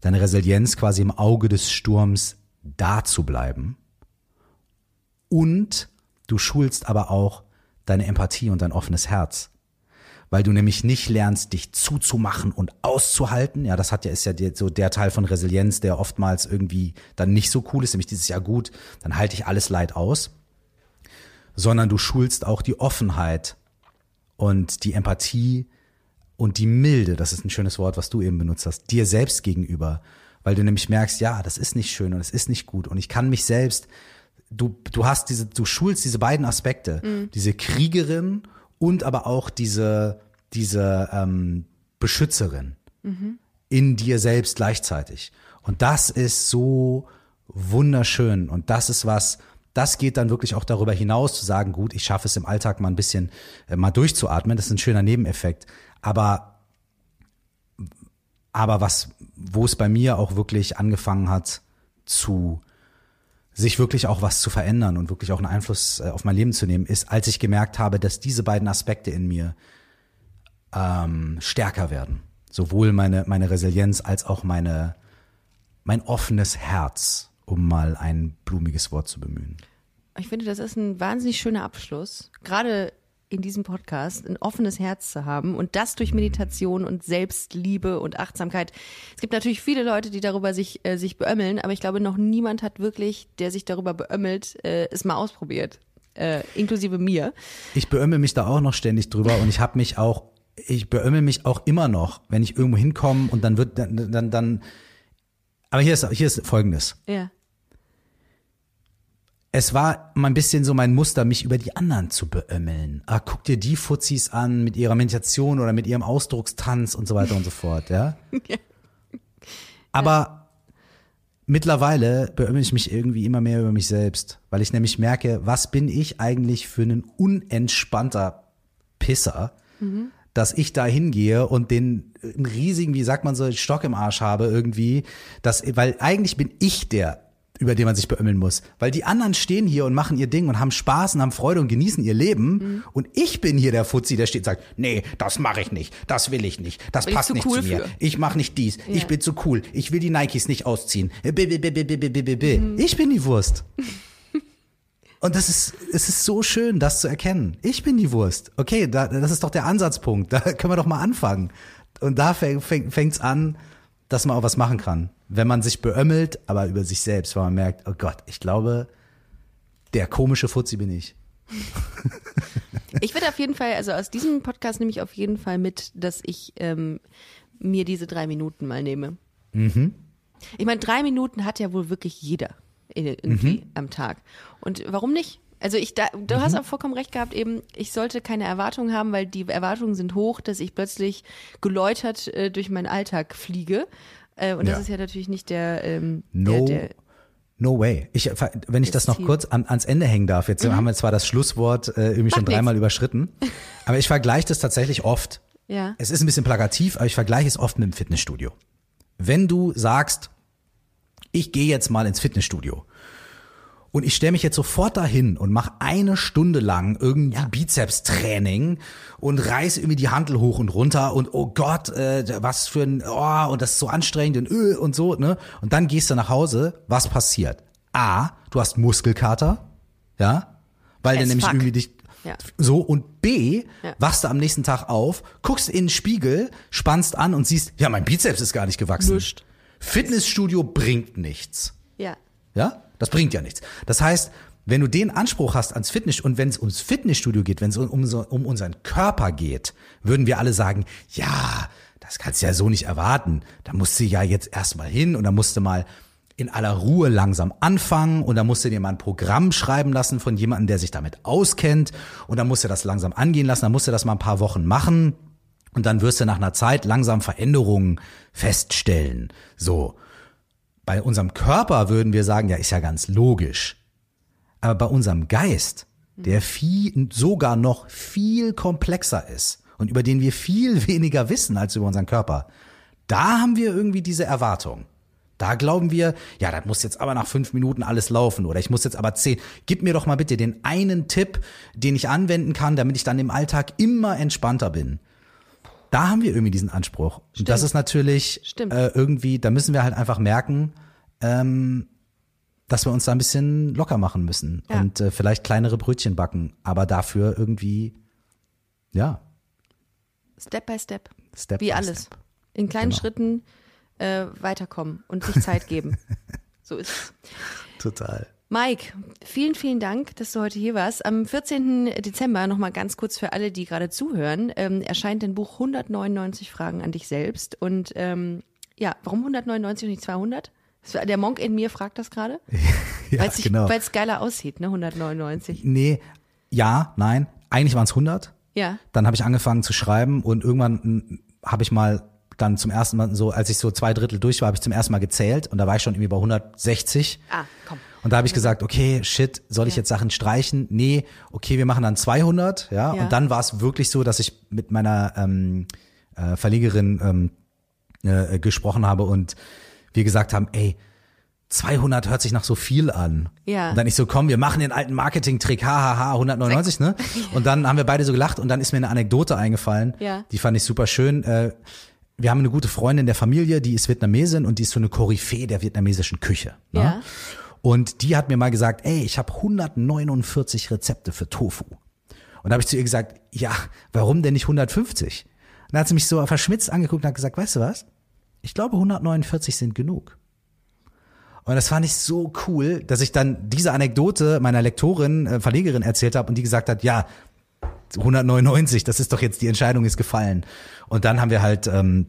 deine Resilienz quasi im Auge des Sturms da zu bleiben und Du schulst aber auch deine Empathie und dein offenes Herz. Weil du nämlich nicht lernst, dich zuzumachen und auszuhalten. Ja, das hat ja, ist ja so der Teil von Resilienz, der oftmals irgendwie dann nicht so cool ist, nämlich dieses Jahr gut, dann halte ich alles Leid aus. Sondern du schulst auch die Offenheit und die Empathie und die Milde, das ist ein schönes Wort, was du eben benutzt hast, dir selbst gegenüber. Weil du nämlich merkst, ja, das ist nicht schön und es ist nicht gut und ich kann mich selbst du, du hast diese, du schulst diese beiden Aspekte, mhm. diese Kriegerin und aber auch diese, diese ähm, Beschützerin mhm. in dir selbst gleichzeitig. Und das ist so wunderschön. Und das ist was, das geht dann wirklich auch darüber hinaus zu sagen, gut, ich schaffe es im Alltag mal ein bisschen äh, mal durchzuatmen. Das ist ein schöner Nebeneffekt. Aber, aber was, wo es bei mir auch wirklich angefangen hat zu sich wirklich auch was zu verändern und wirklich auch einen Einfluss äh, auf mein Leben zu nehmen, ist, als ich gemerkt habe, dass diese beiden Aspekte in mir ähm, stärker werden. Sowohl meine, meine Resilienz als auch meine, mein offenes Herz, um mal ein blumiges Wort zu bemühen. Ich finde, das ist ein wahnsinnig schöner Abschluss. Gerade in diesem Podcast ein offenes Herz zu haben und das durch Meditation und Selbstliebe und Achtsamkeit. Es gibt natürlich viele Leute, die darüber sich, äh, sich beömmeln, aber ich glaube, noch niemand hat wirklich, der sich darüber beömmelt, äh, es mal ausprobiert. Äh, inklusive mir. Ich beömmel mich da auch noch ständig drüber und ich habe mich auch, ich beömmel mich auch immer noch, wenn ich irgendwo hinkomme und dann wird dann, dann, dann aber hier ist, hier ist folgendes. Ja es war mal ein bisschen so mein Muster, mich über die anderen zu beömmeln. Ah, guck dir die Fuzis an mit ihrer Meditation oder mit ihrem Ausdruckstanz und so weiter und so fort, ja. Aber ja. mittlerweile beömmel ich mich irgendwie immer mehr über mich selbst, weil ich nämlich merke, was bin ich eigentlich für ein unentspannter Pisser, mhm. dass ich da hingehe und den einen riesigen, wie sagt man so, Stock im Arsch habe irgendwie, dass, weil eigentlich bin ich der über den man sich beömmeln muss. Weil die anderen stehen hier und machen ihr Ding und haben Spaß und haben Freude und genießen ihr Leben. Mhm. Und ich bin hier der Fuzzi, der steht und sagt, nee, das mache ich nicht, das will ich nicht, das Bin ich passt zu nicht cool zu mir. für. Ich mache nicht dies, ich Ja. bin zu cool, ich will die Nikes nicht ausziehen. Mhm. Ich bin die Wurst. Und das ist, es ist so schön, das zu erkennen. Ich bin die Wurst. Okay, da, das ist doch der Ansatzpunkt. Da können wir doch mal anfangen. Und da fängt fängt's an, dass man auch was machen kann. Wenn man sich beömmelt, aber über sich selbst, weil man merkt, oh Gott, ich glaube, der komische Fuzzi bin ich. Ich würde auf jeden Fall, also aus diesem Podcast nehme ich auf jeden Fall mit, dass ich ähm, mir diese drei Minuten mal nehme. Mhm. Ich meine, drei Minuten hat ja wohl wirklich jeder irgendwie Mhm. am Tag. Und warum nicht? Also ich, da, du hast auch vollkommen recht gehabt, eben, ich sollte keine Erwartungen haben, weil die Erwartungen sind hoch, dass ich plötzlich geläutert äh, durch meinen Alltag fliege. Äh, und das Ja. ist ja natürlich nicht der, ähm, No, der, der no way. Ich, wenn ich das noch Ziel. kurz an, ans Ende hängen darf, jetzt haben wir zwar das Schlusswort äh, irgendwie schon Macht dreimal nix. überschritten, aber ich vergleiche das tatsächlich oft. ja. Es ist ein bisschen plakativ, aber ich vergleiche es oft mit dem Fitnessstudio. Wenn du sagst, ich gehe jetzt mal ins Fitnessstudio und ich stelle mich jetzt sofort dahin und mache eine Stunde lang irgendwie Ja. Bizeps-Training und reiß irgendwie die Handel hoch und runter und oh Gott, äh, was für ein, oh, und das ist so anstrengend und öh und so, ne? Und dann gehst du nach Hause, was passiert? A, du hast Muskelkater, ja? Weil du As nämlich fuck. irgendwie dich Ja. so und B, Ja. wachst du am nächsten Tag auf, guckst in den Spiegel, spannst an und siehst, ja, mein Bizeps ist gar nicht gewachsen. Nischt. Fitnessstudio bringt nichts. ja. Ja? Das bringt ja nichts. Das heißt, wenn du den Anspruch hast ans Fitness und wenn es ums Fitnessstudio geht, wenn es um, um, um unseren Körper geht, würden wir alle sagen, ja, das kannst du ja so nicht erwarten. Da musst du ja jetzt erstmal hin und da musst du mal in aller Ruhe langsam anfangen und da musst du dir mal ein Programm schreiben lassen von jemandem, der sich damit auskennt und dann musst du das langsam angehen lassen, dann musst du das mal ein paar Wochen machen und dann wirst du nach einer Zeit langsam Veränderungen feststellen. So. Bei unserem Körper würden wir sagen, ja, ist ja ganz logisch. Aber bei unserem Geist, der viel, sogar noch viel komplexer ist und über den wir viel weniger wissen als über unseren Körper, da haben wir irgendwie diese Erwartung. Da glauben wir, ja, das muss jetzt aber nach fünf Minuten alles laufen oder ich muss jetzt aber zehn. Gib mir doch mal bitte den einen Tipp, den ich anwenden kann, damit ich dann im Alltag immer entspannter bin. Da haben wir irgendwie diesen Anspruch. Und das ist natürlich Stimmt. äh, irgendwie, da müssen wir halt einfach merken, ähm, dass wir uns da ein bisschen locker machen müssen Ja. und äh, vielleicht kleinere Brötchen backen, aber dafür irgendwie, ja, Step by Step. Step Wie by alles. Step. In kleinen Genau. Schritten äh, weiterkommen und sich Zeit geben. so ist es. Total. Mike, vielen, vielen Dank, dass du heute hier warst. Am 14. Dezember, nochmal ganz kurz für alle, die gerade zuhören, ähm, erscheint dein Buch 199 Fragen an dich selbst. Und ähm, ja, warum 199 und nicht 200? Das- Der Monk in mir fragt das gerade, Ja, weil es genau. geiler aussieht, ne? 199. Nee, ja, nein, eigentlich waren es 100. Ja, Dann habe ich angefangen zu schreiben und irgendwann mm, habe ich mal dann zum ersten Mal so, als ich so zwei Drittel durch war, habe ich zum ersten Mal gezählt und da war ich schon irgendwie bei 160. ah, komm. Und da habe ich gesagt, okay, shit, soll ich Ja. jetzt Sachen streichen? Nee, okay, wir machen dann 200, ja. Ja. Und dann war es wirklich so, dass ich mit meiner ähm, äh, Verlegerin ähm, äh, gesprochen habe und wir gesagt haben, ey, 200 hört sich nach so viel an. Ja. Und dann ich so, komm, wir machen den alten Marketing-Trick, hahaha, 199, ne? Und dann haben wir beide so gelacht und dann ist mir eine Anekdote eingefallen. Ja. Die fand ich super schön. Äh, wir haben eine gute Freundin der Familie, die ist Vietnamesin und die ist so eine Koryphäe der vietnamesischen Küche. Ne? Ja. Und die hat mir mal gesagt, ey, ich habe 149 Rezepte für Tofu. Und da habe ich zu ihr gesagt, ja, warum denn nicht 150? Und dann hat sie mich so verschmitzt angeguckt und hat gesagt, weißt du was? Ich glaube 149 sind genug. Und das fand ich so cool, dass ich dann diese Anekdote meiner Lektorin, äh, Verlegerin erzählt habe und die gesagt hat, ja, 199, das ist doch jetzt, die Entscheidung ist gefallen. Und dann haben wir halt, ähm,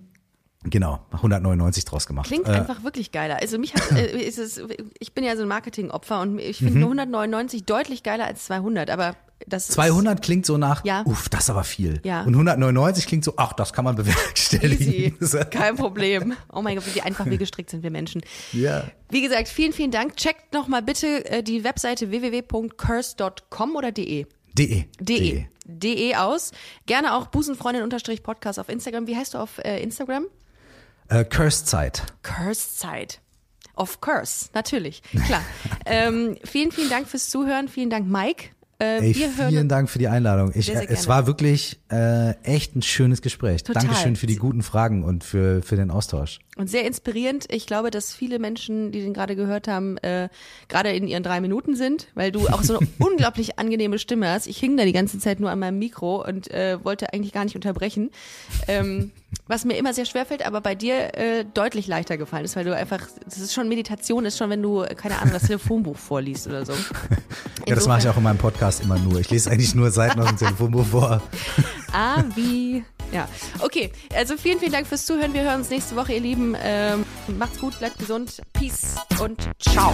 genau, 199 draus gemacht. Klingt Äh, einfach wirklich geiler. Also mich hat, äh, ist es, ich bin ja so ein Marketingopfer und ich Mhm. finde 199 deutlich geiler als 200, aber das ist, 200 klingt so nach, Ja. uff, das ist aber viel. Ja. Und 199 klingt so, ach, das kann man bewerkstelligen. Easy. Kein Problem. Oh mein Gott, wie einfach wir gestrickt sind, wir Menschen. Ja. Wie gesagt, vielen, vielen Dank. Checkt noch mal bitte äh, die Webseite www.curse.com oder de. De. De. De aus. Gerne auch Busenfreundin-Podcast auf Instagram. Wie heißt du auf äh, Instagram? Äh. Curse-Zeit. Of course, natürlich, klar. ähm, vielen, vielen Dank fürs Zuhören. Vielen Dank, Mike. Äh, Ey, vielen Dank für die Einladung. Ich, Sehr, sehr äh, es war wirklich äh, echt ein schönes Gespräch. Total. Dankeschön für die guten Fragen und für, für den Austausch. Und sehr inspirierend. Ich glaube, dass viele Menschen, die den gerade gehört haben, äh, gerade in ihren drei Minuten sind, weil du auch so eine unglaublich angenehme Stimme hast. Ich hing da die ganze Zeit nur an meinem Mikro und äh, wollte eigentlich gar nicht unterbrechen. Ähm, was mir immer sehr schwer fällt, aber bei dir äh, deutlich leichter gefallen ist, weil du einfach, das ist schon Meditation, ist schon, wenn du, keine Ahnung, das Telefonbuch vorliest oder so. Ja, das mache ich auch in meinem Podcast immer nur. Ich lese eigentlich nur Seiten aus dem Telefonbuch vor. Ah, wie. Ja, okay. Also vielen, vielen Dank fürs Zuhören. Wir hören uns nächste Woche, ihr Lieben. Ähm, macht's gut, bleibt gesund. Peace und ciao.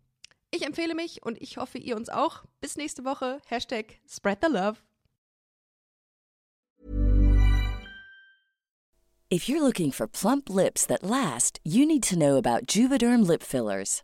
Ich empfehle mich und ich hoffe, ihr uns auch. Bis nächste Woche. Hashtag Spread the Love. If you're looking for plump lips that last, you need to know about Juvederm lip fillers.